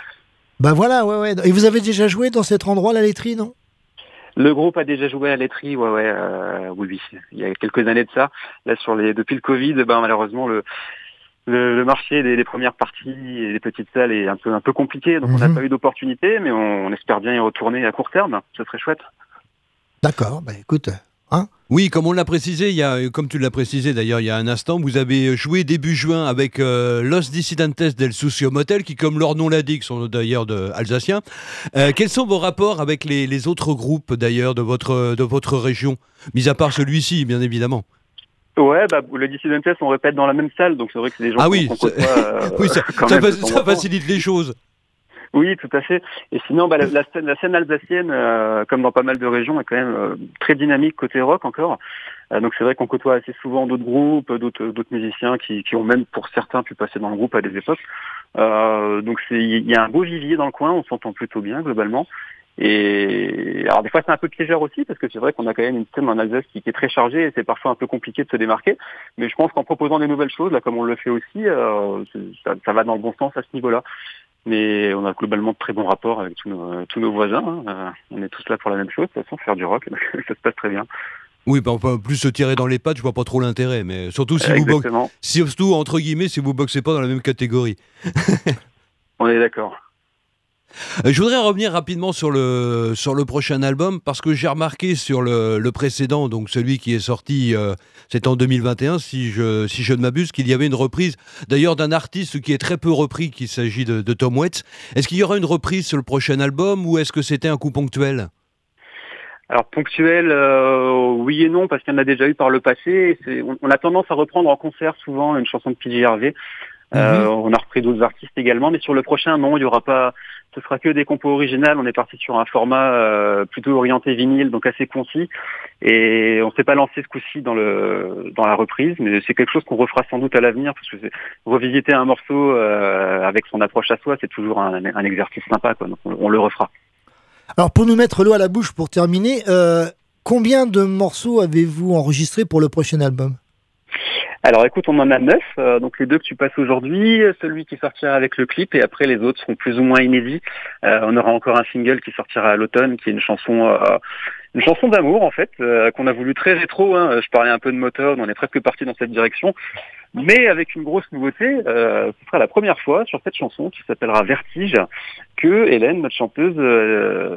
Bah voilà, ouais, ouais. Et vous avez déjà joué dans cet endroit, la laiterie, non? Le groupe a déjà joué à laiterie, ouais, ouais, euh, oui, oui. Il y a quelques années de ça. Là, sur les, depuis le Covid, ben malheureusement le le, le marché des, des premières parties et des petites salles est un peu un peu compliqué, donc on n'a Mhm. pas eu d'opportunité, mais on, on espère bien y retourner à court terme. Ce serait chouette. D'accord, bah écoute. Oui, comme on l'a précisé, il y a, comme tu l'as précisé d'ailleurs il y a un instant, vous avez joué début juin avec euh, Los Dissidentes del Sucio Motel, qui, comme leur nom l'indique, sont d'ailleurs alsaciens. Euh, quels sont vos rapports avec les, les autres groupes d'ailleurs de votre, de votre région, mis à part celui-ci, bien évidemment Ouais, bah le Dissidentes, on répète dans la même salle, donc c'est vrai que c'est des gens Ah oui, qu'on ça- côtoie, [LAUGHS] euh, oui, ça, même facilite les choses. Oui, tout à fait. Et sinon, bah, la, la scène, la scène alsacienne, euh, comme dans pas mal de régions, est quand même euh, très dynamique côté rock encore. Euh, donc c'est vrai qu'on côtoie assez souvent d'autres groupes, d'autres d'autres musiciens qui, qui ont même pour certains pu passer dans le groupe à des époques. Euh, donc c'est il y a un beau vivier dans le coin, on s'entend plutôt bien globalement. Et alors des fois c'est un peu piégeur aussi parce que c'est vrai qu'on a quand même une scène en Alsace qui, qui est très chargée et c'est parfois un peu compliqué de se démarquer. Mais je pense qu'en proposant des nouvelles choses, là comme on le fait aussi, euh, ça, ça va dans le bon sens à ce niveau-là. Mais on a globalement de très bons rapports avec tous nos, tous nos voisins. hein. Euh, on est tous là pour la même chose, de toute façon, faire du rock, [LAUGHS] ça se passe très bien. Oui, bah, on peut plus se tirer dans les pattes, je vois pas trop l'intérêt, mais surtout si vous bo- Exactement. si- surtout entre guillemets, si vous boxez pas dans la même catégorie. [LAUGHS] On est d'accord. Euh, Je voudrais revenir rapidement sur le, sur le prochain album parce que j'ai remarqué sur le, le précédent, donc celui qui est sorti, euh, c'est en 2021 si je, si je ne m'abuse, qu'il y avait une reprise d'ailleurs d'un artiste qui est très peu repris, qu'il s'agit de, de Tom Waits. Est-ce qu'il y aura une reprise sur le prochain album ou est-ce que c'était un coup ponctuel? Alors ponctuel, euh, oui et non, parce qu'il y en a déjà eu par le passé. On, on a tendance à reprendre en concert souvent une chanson de PJ Harvey. Euh, on a repris d'autres artistes également, mais sur le prochain, non, il y aura pas. Ce sera que des compos originales. On est parti sur un format euh, plutôt orienté vinyle, donc assez concis. Et on s'est pas lancé ce coup-ci dans la reprise, mais c'est quelque chose qu'on refera sans doute à l'avenir, parce que revisiter un morceau euh, avec son approche à soi, c'est toujours un, exercice sympa, quoi. Donc on- on le refera. Alors, pour nous mettre l'eau à la bouche, pour terminer, euh, combien de morceaux avez-vous enregistrés pour le prochain album? Alors écoute, on en a neuf, euh, donc les deux que tu passes aujourd'hui, celui qui sortira avec le clip et après les autres seront plus ou moins inédits. Euh, on aura encore un single qui sortira à l'automne, qui est une chanson, euh, une chanson d'amour en fait, euh, qu'on a voulu très rétro. hein. Je parlais un peu de Motown, on est presque parti dans cette direction, mais avec une grosse nouveauté. euh, ce sera la première fois sur cette chanson qui s'appellera Vertige que Hélène, notre chanteuse, euh,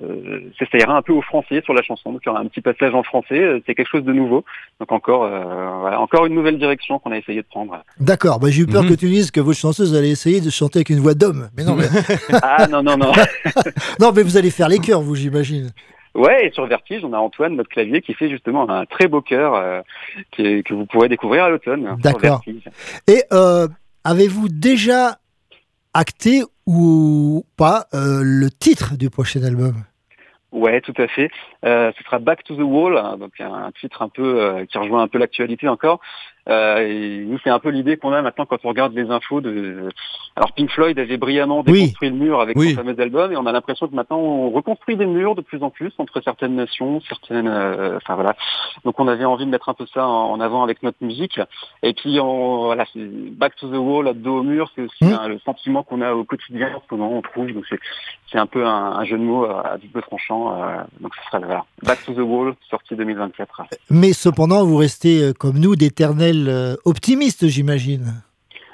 s'essayera un peu au français sur la chanson. Donc il y aura un petit passage en français. euh, C'est quelque chose de nouveau. Donc encore, euh, voilà, encore une nouvelle direction qu'on a essayé de prendre. D'accord, bah, j'ai eu peur Mhm. que tu dises que votre chanteuse allait essayer de chanter avec une voix d'homme. Mais non, mais... [LAUGHS] Ah non non non. [LAUGHS] non, mais vous allez faire les chœurs, vous, j'imagine. Ouais, et sur Vertige, on a Antoine, notre clavier, qui fait justement un très beau chœur euh, que vous pourrez découvrir à l'automne. sur D'accord. Et euh, avez-vous déjà acté ou pas euh, le titre du prochain album? Ouais, tout à fait. Euh, ce sera Back to the Wall, hein, donc un, titre un peu qui rejoint un peu l'actualité encore. Euh, et nous, c'est un peu l'idée qu'on a maintenant quand on regarde les infos de. Alors Pink Floyd avait brillamment Oui. déconstruit le mur avec Oui. son fameux album, et on a l'impression que maintenant on reconstruit des murs de plus en plus entre certaines nations, certaines. euh, Enfin voilà. Donc on avait envie de mettre un peu ça en, avant avec notre musique. Et puis on, voilà, Back to the Wall, à dos au mur, c'est aussi le sentiment qu'on a au quotidien moment, on trouve. Donc c'est c'est un peu un, un jeu de mots euh, à double tranchant. euh, donc ce sera voilà. Back to the Wall, sortie 2024. Mais cependant, vous restez, comme nous, d'éternels euh, optimistes, j'imagine.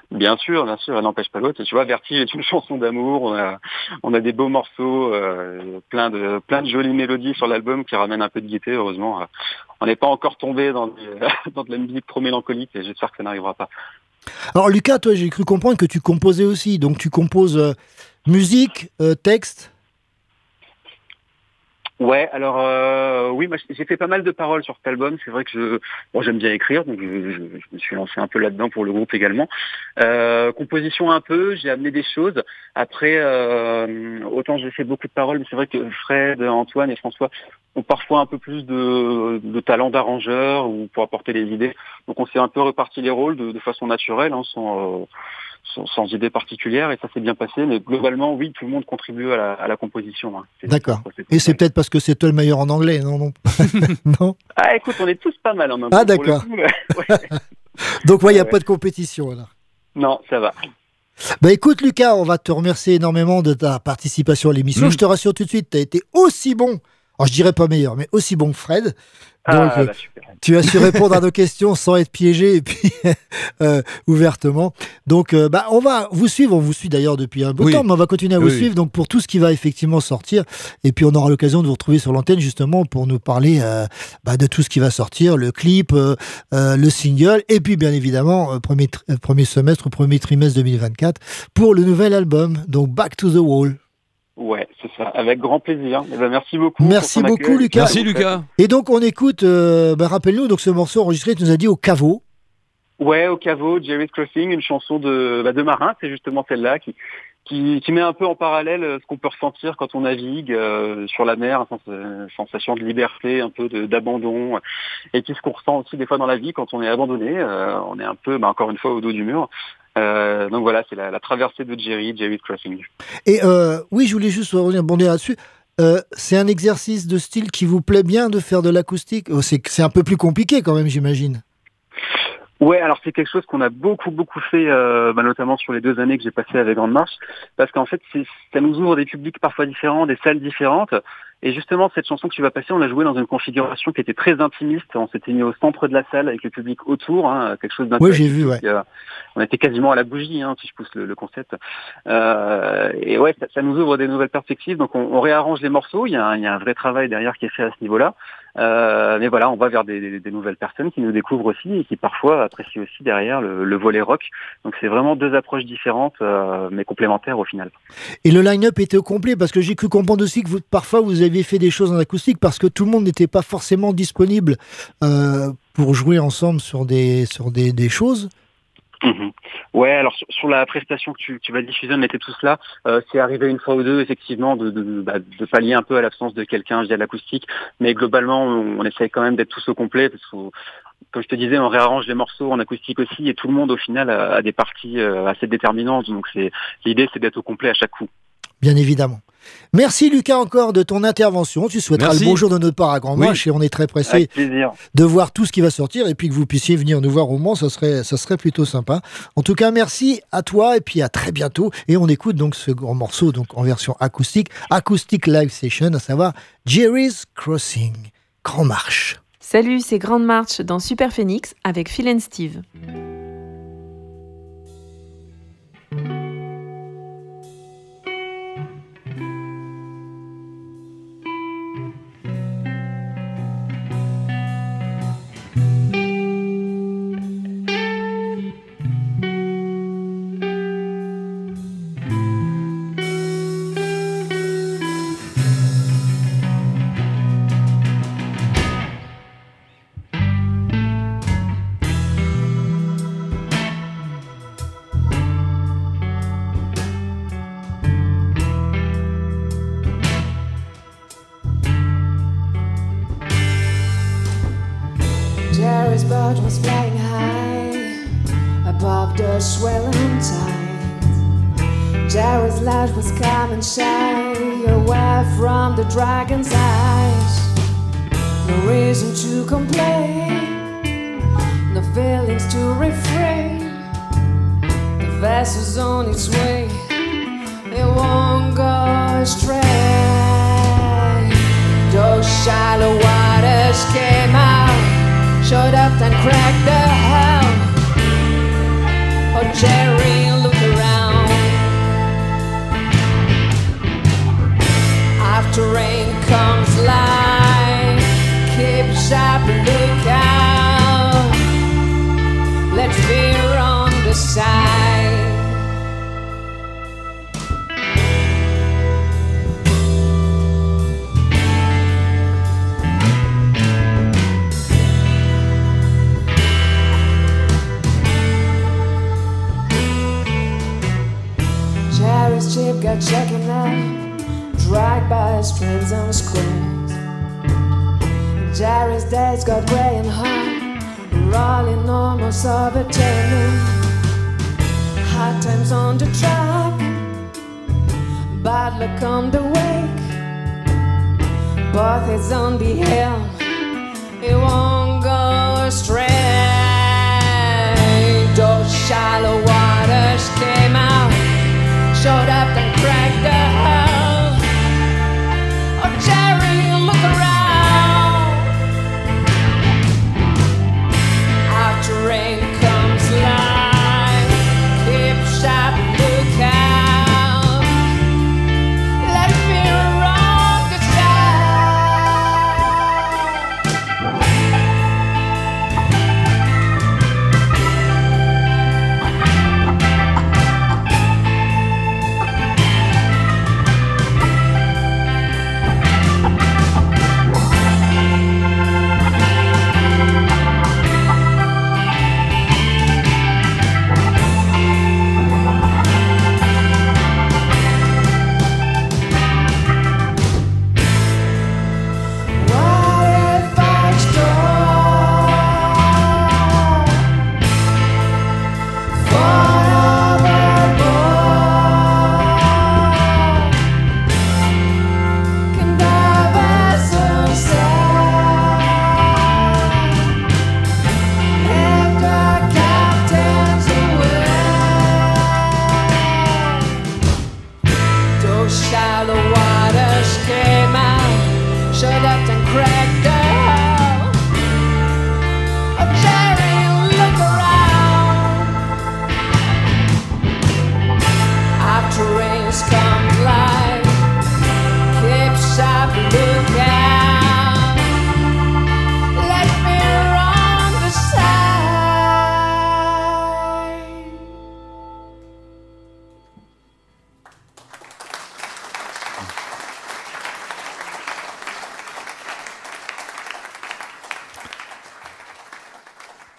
Bien sûr, bien sûr, elle n'empêche pas l'autre. Tu vois, Vertige est une [LAUGHS] chanson d'amour. On a, on a des beaux morceaux, euh, plein de, plein de jolies mélodies sur l'album qui ramènent un peu de gaieté. Heureusement, Euh, on n'est pas encore tombé dans, des- [LAUGHS] dans de la musique trop mélancolique et j'espère que ça n'arrivera pas. Alors, Lucas, toi, j'ai cru comprendre que tu composais aussi. Donc, tu composes euh, musique, euh, texte. Ouais, alors euh, oui, moi, j'ai fait pas mal de paroles sur cet album. C'est vrai que je, bon, j'aime bien écrire, donc je, me suis lancé un peu là-dedans pour le groupe également. Euh, composition un peu, j'ai amené des choses. Après, euh, autant j'ai fait beaucoup de paroles, mais c'est vrai que Fred, Antoine et François ont parfois un peu plus de, de talent d'arrangeur ou pour apporter les idées. Donc on s'est un peu reparti les rôles de, de façon naturelle, hein, sans, euh, sans, idée particulière, et ça s'est bien passé. Mais globalement, oui, tout le monde contribue à la, à la composition. hein. D'accord. Et c'est peut-être parce que c'est toi le meilleur en anglais, non, non? [LAUGHS] Non? Ah, écoute, on est tous pas mal en même Ah, temps. le d'accord. [LAUGHS] Ouais. [LAUGHS] Donc, ouais, il n'y a Ouais. pas de compétition, alors. Non, ça va. Bah écoute Lucas, on va te remercier énormément de ta participation à l'émission. Mm. Je te rassure tout de suite, tu as été aussi bon, alors je dirais pas meilleur, mais aussi bon que Fred. Donc Ah, euh, bah, super. tu as su répondre à nos questions sans être piégé et puis [LAUGHS] euh, ouvertement. Donc euh, bah on va vous suivre, on vous suit d'ailleurs depuis un bout de Oui. temps, mais on va continuer à vous Oui, suivre donc pour tout ce qui va effectivement sortir et puis on aura l'occasion de vous retrouver sur l'antenne justement pour nous parler euh, bah, de tout ce qui va sortir, le clip, euh, euh, le single et puis bien évidemment euh, premier euh, premier semestre ou premier trimestre 2024 pour le nouvel album donc Back to the Wall. Ouais, c'est ça. Avec grand plaisir. Eh ben, merci beaucoup. Merci beaucoup. Lucas. Merci Lucas. Et donc on écoute, euh, bah, rappelle-nous donc ce morceau enregistré, tu nous as dit au caveau. Ouais, au caveau, Jerry's Crossing, une chanson de, bah, de marin, c'est justement celle-là qui, qui, qui met un peu en parallèle euh, ce qu'on peut ressentir quand on navigue euh, sur la mer, une sens- euh, sensation de liberté, un peu d'abandon, et puis ce qu'on ressent aussi des fois dans la vie quand on est abandonné, euh, on est un peu, bah, encore une fois, au dos du mur. Euh, donc voilà, c'est la, la traversée de Jerry, Jerry's Crossing. Et euh, oui, je voulais juste revenir bondir là-dessus. Euh, c'est un exercice de style qui vous plaît bien de faire de l'acoustique? Oh, c'est un peu plus compliqué quand même, j'imagine. Ouais, alors c'est quelque chose qu'on a beaucoup beaucoup fait, euh, bah, notamment sur les deux années que j'ai passées avec Grande Marche, parce qu'en fait, ça nous ouvre des publics parfois différents, des salles différentes. Et justement, cette chanson que tu vas passer, on l'a jouée dans une configuration qui était très intimiste. On s'était mis au centre de la salle avec le public autour, hein, quelque chose Oui, j'ai vu, ouais. euh, on était quasiment à la bougie, hein, si je pousse le, le concept. Euh, et ouais, ça, ça nous ouvre des nouvelles perspectives. Donc on, on réarrange les morceaux. Il y, a un, il y a un vrai travail derrière qui est fait à ce niveau-là. Euh, mais voilà, on va vers des, nouvelles personnes qui nous découvrent aussi et qui parfois apprécient aussi derrière le, le volet rock. Donc c'est vraiment deux approches différentes, euh, mais complémentaires au final. Et le line-up était au complet parce que j'ai cru comprendre aussi que parfois vous aviez fait des choses en acoustique parce que tout le monde n'était pas forcément disponible euh, pour jouer ensemble sur des, sur des choses. Mhm. Ouais, alors sur, sur la prestation que tu, tu vas diffuser, on était tous là. Euh, c'est arrivé une fois ou deux, effectivement, de, de, bah, de pallier un peu à l'absence de quelqu'un via l'acoustique. Mais globalement, on, on essaye quand même d'être tous au complet parce que, comme je te disais, on réarrange les morceaux en acoustique aussi et tout le monde, au final, a, a des parties euh, assez déterminantes. Donc c'est l'idée, c'est d'être au complet à chaque coup. Bien évidemment. Merci Lucas encore de ton intervention. Tu souhaiteras Merci. le bonjour de notre part à Grand Oui. Marche et on est très pressé de voir tout ce qui va sortir et puis que vous puissiez venir nous voir au Mans, ça serait, ça serait plutôt sympa. En tout cas, merci à toi et puis à très bientôt. Et on écoute donc ce grand morceau donc en version acoustique, acoustic live session, à savoir Jerry's Crossing, Grand Marche. Salut, c'est Grande Marche dans Super Phoenix avec Phil and Steve.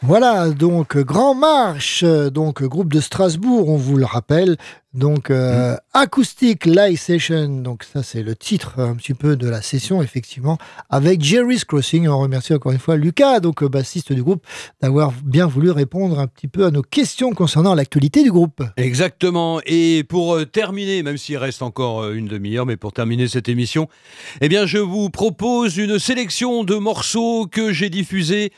Voilà, donc euh, Grand Marche, euh, donc euh, groupe de Strasbourg, on vous le rappelle. Donc euh, Acoustic Live Session, donc ça c'est le titre un petit peu de la session, effectivement, avec Jerry's Crossing. On remercie encore une fois Lucas, donc bassiste du groupe, d'avoir bien voulu répondre un petit peu à nos questions concernant l'actualité du groupe. Exactement. Et pour terminer, même s'il reste encore une demi-heure, mais pour terminer cette émission, eh bien, je vous propose une sélection de morceaux que j'ai diffusés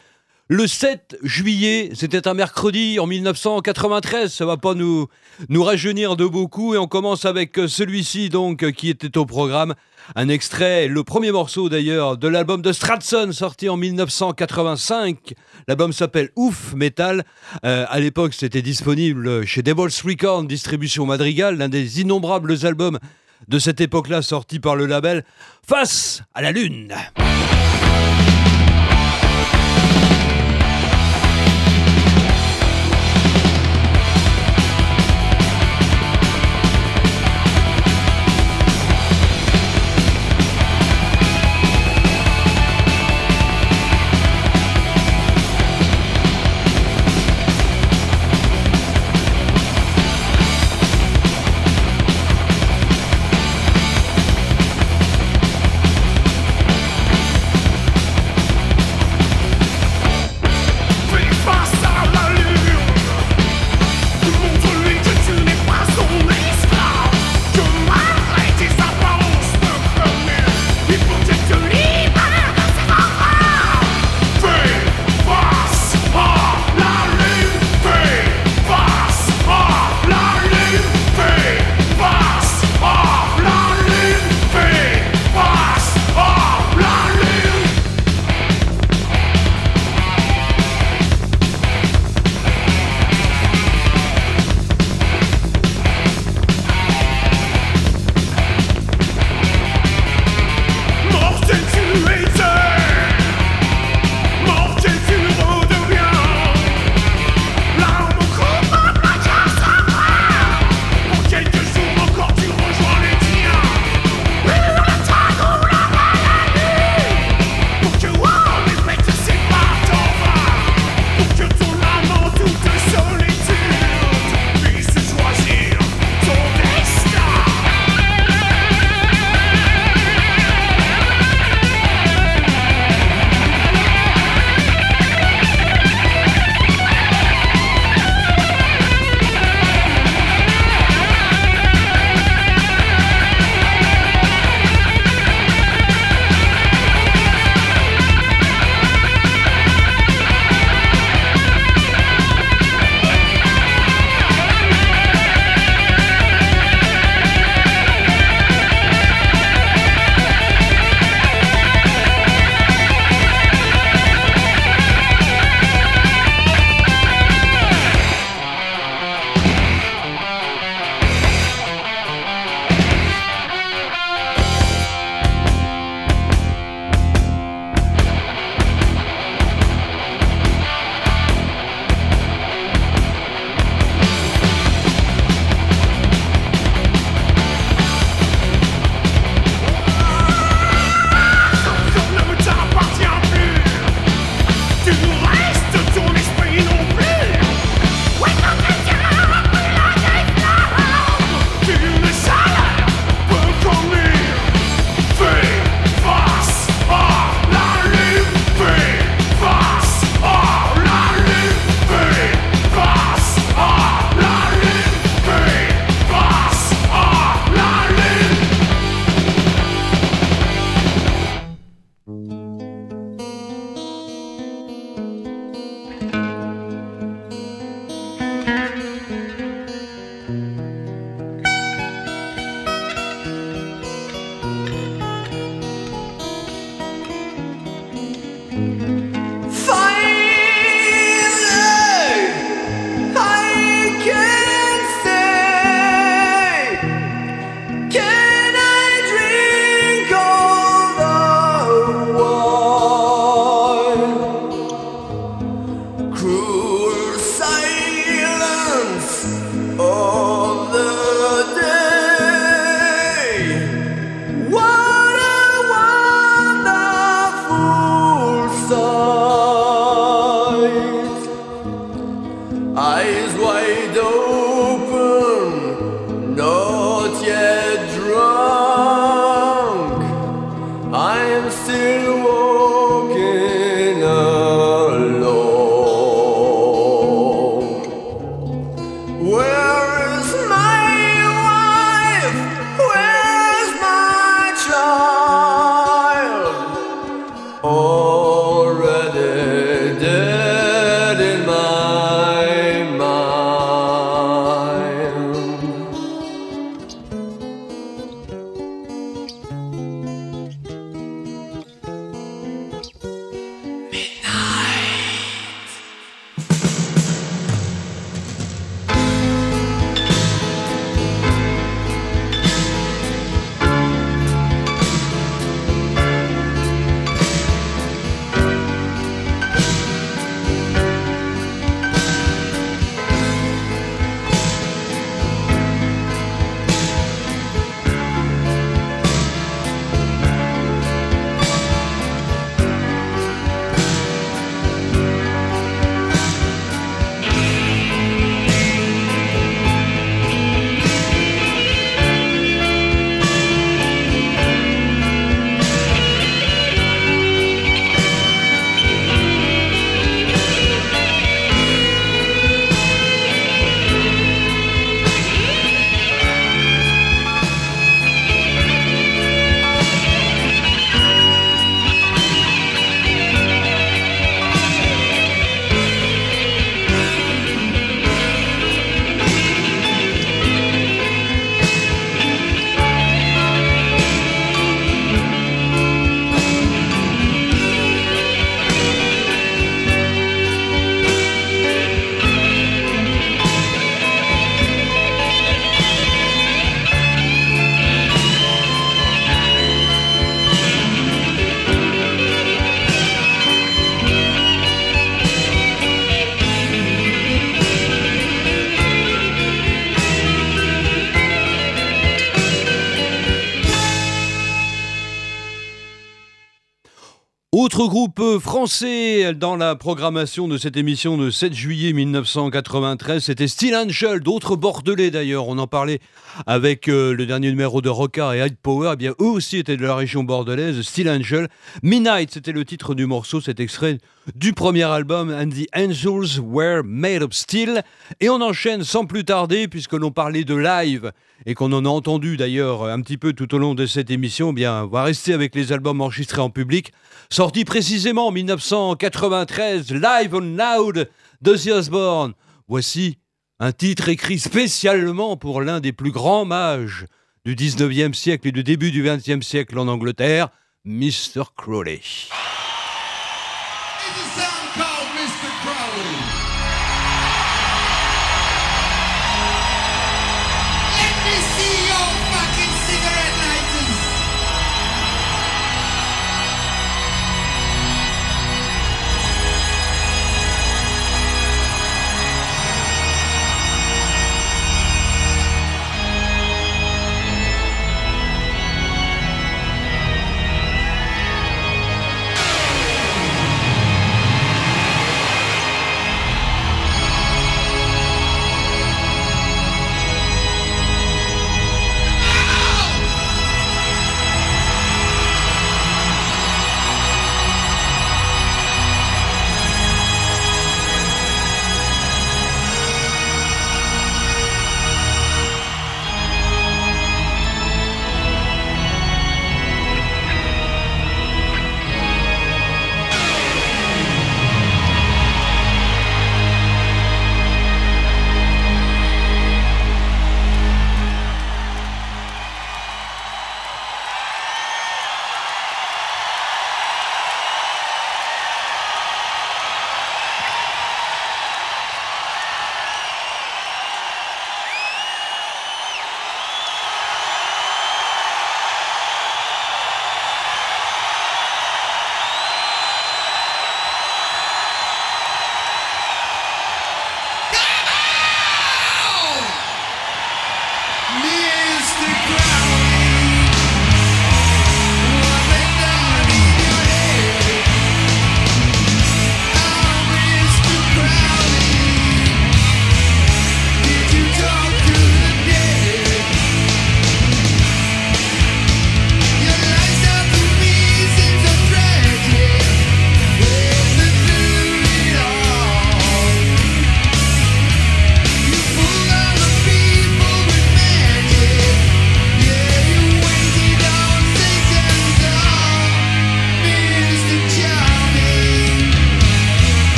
le 7 juillet. C'était un mercredi en 1993. Ça va pas nous, nous rajeunir de beaucoup. Et on commence avec celui-ci, donc, qui était au programme. Un extrait, le premier morceau d'ailleurs, de l'album de Stratson, sorti en 1985. L'album s'appelle Ouf Metal. Euh, à l'époque, c'était disponible chez Devil's Records, distribution Madrigal, l'un des innombrables albums de cette époque-là sorti par le label Face à la Lune. Autre groupe français dans la programmation de cette émission de 7 juillet 1993, c'était Steel Angel, d'autres Bordelais d'ailleurs. On en parlait avec euh, le dernier numéro de Rockar et Hyde Power. Eh bien, eux aussi étaient de la région bordelaise. Steel Angel, Midnight, c'était le titre du morceau, cet extrait du premier album And the Angels Were Made of Steel. Et on enchaîne sans plus tarder, puisque l'on parlait de live et qu'on en a entendu d'ailleurs un petit peu tout au long de cette émission. Eh bien, on va rester avec les albums enregistrés en public, sortis précisément en 1993, Live on Loud de The Osbourne. Voici un titre écrit spécialement pour l'un des plus grands mages du 19e siècle et du début du 20e siècle en Angleterre, Mr. Crowley. is a sound called Mr. Crowley.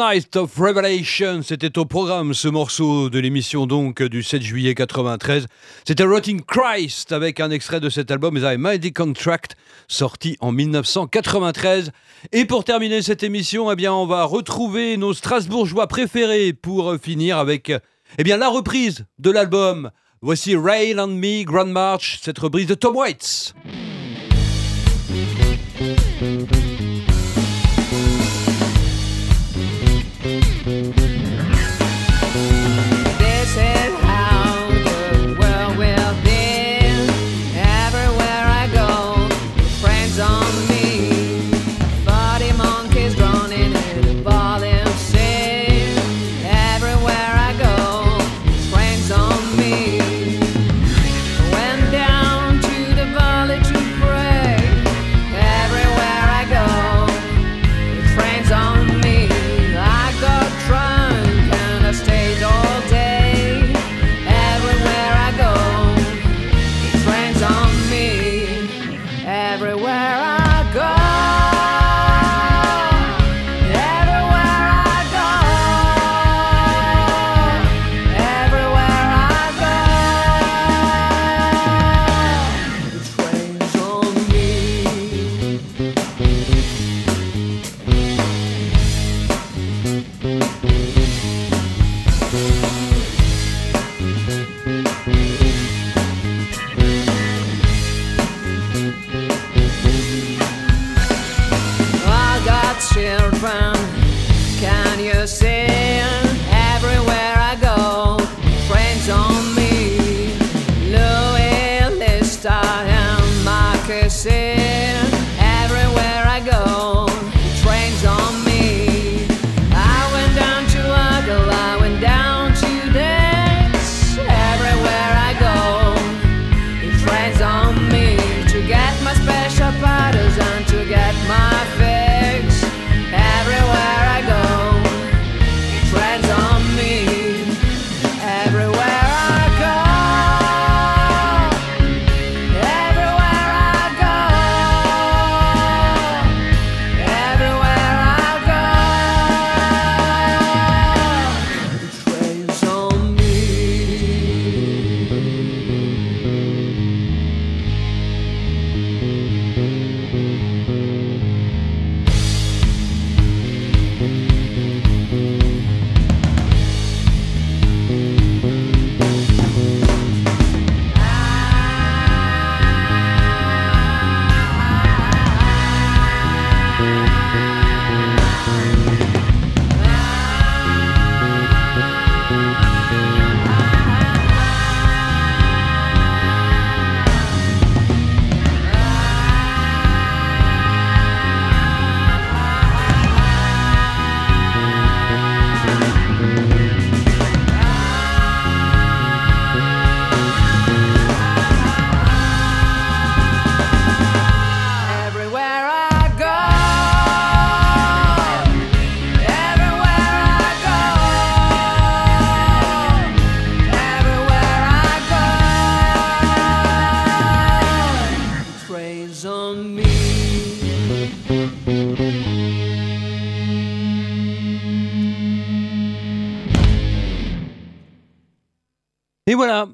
Night of Revelation, c'était au programme ce morceau de l'émission donc du 7 juillet 93. C'était Rotting Christ avec un extrait de cet album The Mighty Contract sorti en 1993. Et pour terminer cette émission, eh bien on va retrouver nos Strasbourgeois préférés pour finir avec eh bien la reprise de l'album. Voici Rail on Me Grand March, cette reprise de Tom Waits. Et voilà,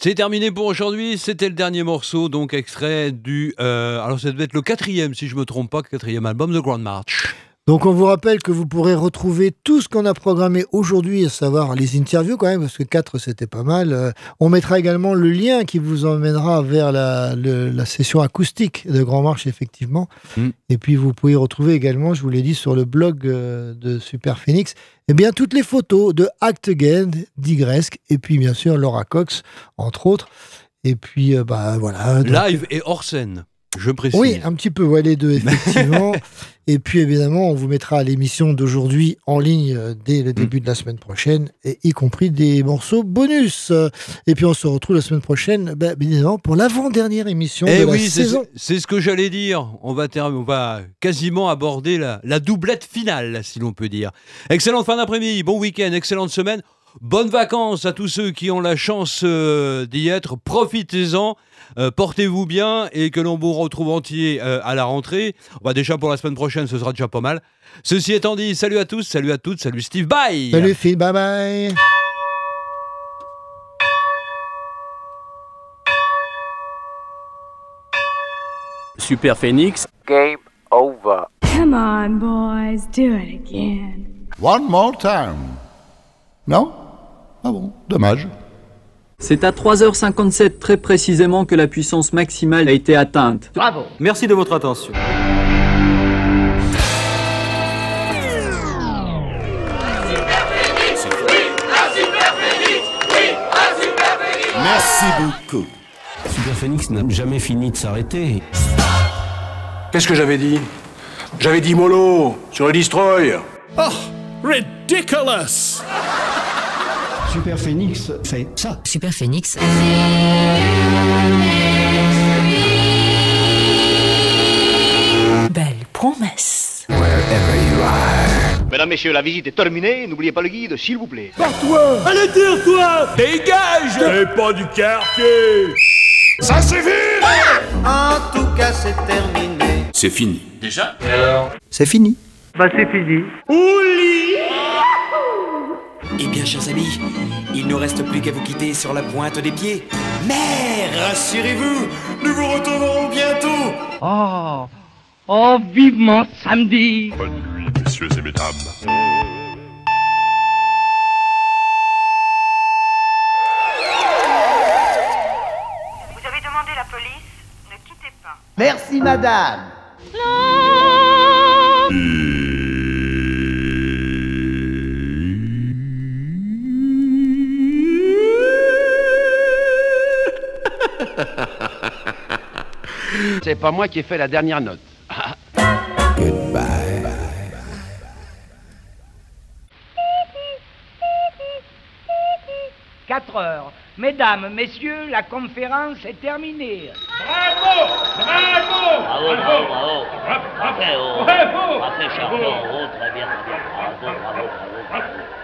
c'est terminé pour aujourd'hui. C'était le dernier morceau, donc extrait du. euh, alors, ça devait être le quatrième, si je me trompe pas, quatrième album de Grand March. Donc on vous rappelle que vous pourrez retrouver tout ce qu'on a programmé aujourd'hui, à savoir les interviews quand même, parce que 4 c'était pas mal. Euh, on mettra également le lien qui vous emmènera vers la, le- la session acoustique de Grand Marche, effectivement. Mm. Et puis vous pouvez retrouver également, je vous l'ai dit, sur le blog euh, de Super Phoenix, eh bien toutes les photos de Act Again, d'Igresque, et puis bien sûr Laura Cox, entre autres. Et puis, euh, bah voilà. Donc, Live et hors scène, je précise. oui, un petit peu, ouais, les deux, [LAUGHS] effectivement. et puis, évidemment, on vous mettra l'émission d'aujourd'hui en ligne euh, dès le début de la semaine prochaine, et y compris des morceaux bonus. Et puis, on se retrouve la semaine prochaine, bah, bien évidemment, pour l'avant-dernière émission Eh de la oui, c'est saison. c'est ce que j'allais dire. On va, on va quasiment aborder la, la doublette finale, si l'on peut dire. Excellente fin d'après-midi, bon week-end, excellente semaine. Bonnes vacances à tous ceux qui ont la chance euh, d'y être. Profitez-en. Euh, Portez-vous bien et que l'on vous retrouve entier euh, à la rentrée. Bah, déjà pour la semaine prochaine, ce sera déjà pas mal. Ceci étant dit, salut à tous, salut à toutes, salut Steve, bye Salut Phil, bye bye. Super Phoenix. Game over. Come on, boys, do it again. One more time. Non? Ah bon, dommage. C'est à 3h57 très précisément que la puissance maximale a été atteinte. Bravo. Merci de votre attention. Merci beaucoup. Super Phoenix n'a jamais fini de s'arrêter. Qu'est-ce que j'avais dit? J'avais dit mollo sur le destroy. Oh, ridiculous Super Phoenix fait ça. Super Phoenix. Belle promesse. Mesdames, messieurs, la visite est terminée. N'oubliez pas le guide, s'il vous plaît. Toi Allez dire toi Dégage T'es pas du quartier Ça suffit En tout cas, c'est terminé. C'est fini. Déjà C'est fini. Bah, c'est fini. Eh bien, chers amis, il ne reste plus qu'à vous quitter sur la pointe des pieds. Mais rassurez-vous, nous vous retrouverons bientôt. Oh Oh, vivement samedi Bonne nuit, messieurs et mesdames. Vous avez [LAUGHS] C'est pas moi qui ai fait la dernière note. [LAUGHS] Goodbye. 4 heures. Mesdames, messieurs, la conférence est terminée. Bravo Bravo Bravo, bravo, bravo. Bravo Parfait, champion. Oh, très bien, très bien. Bravo, bravo, bravo. bravo. bravo.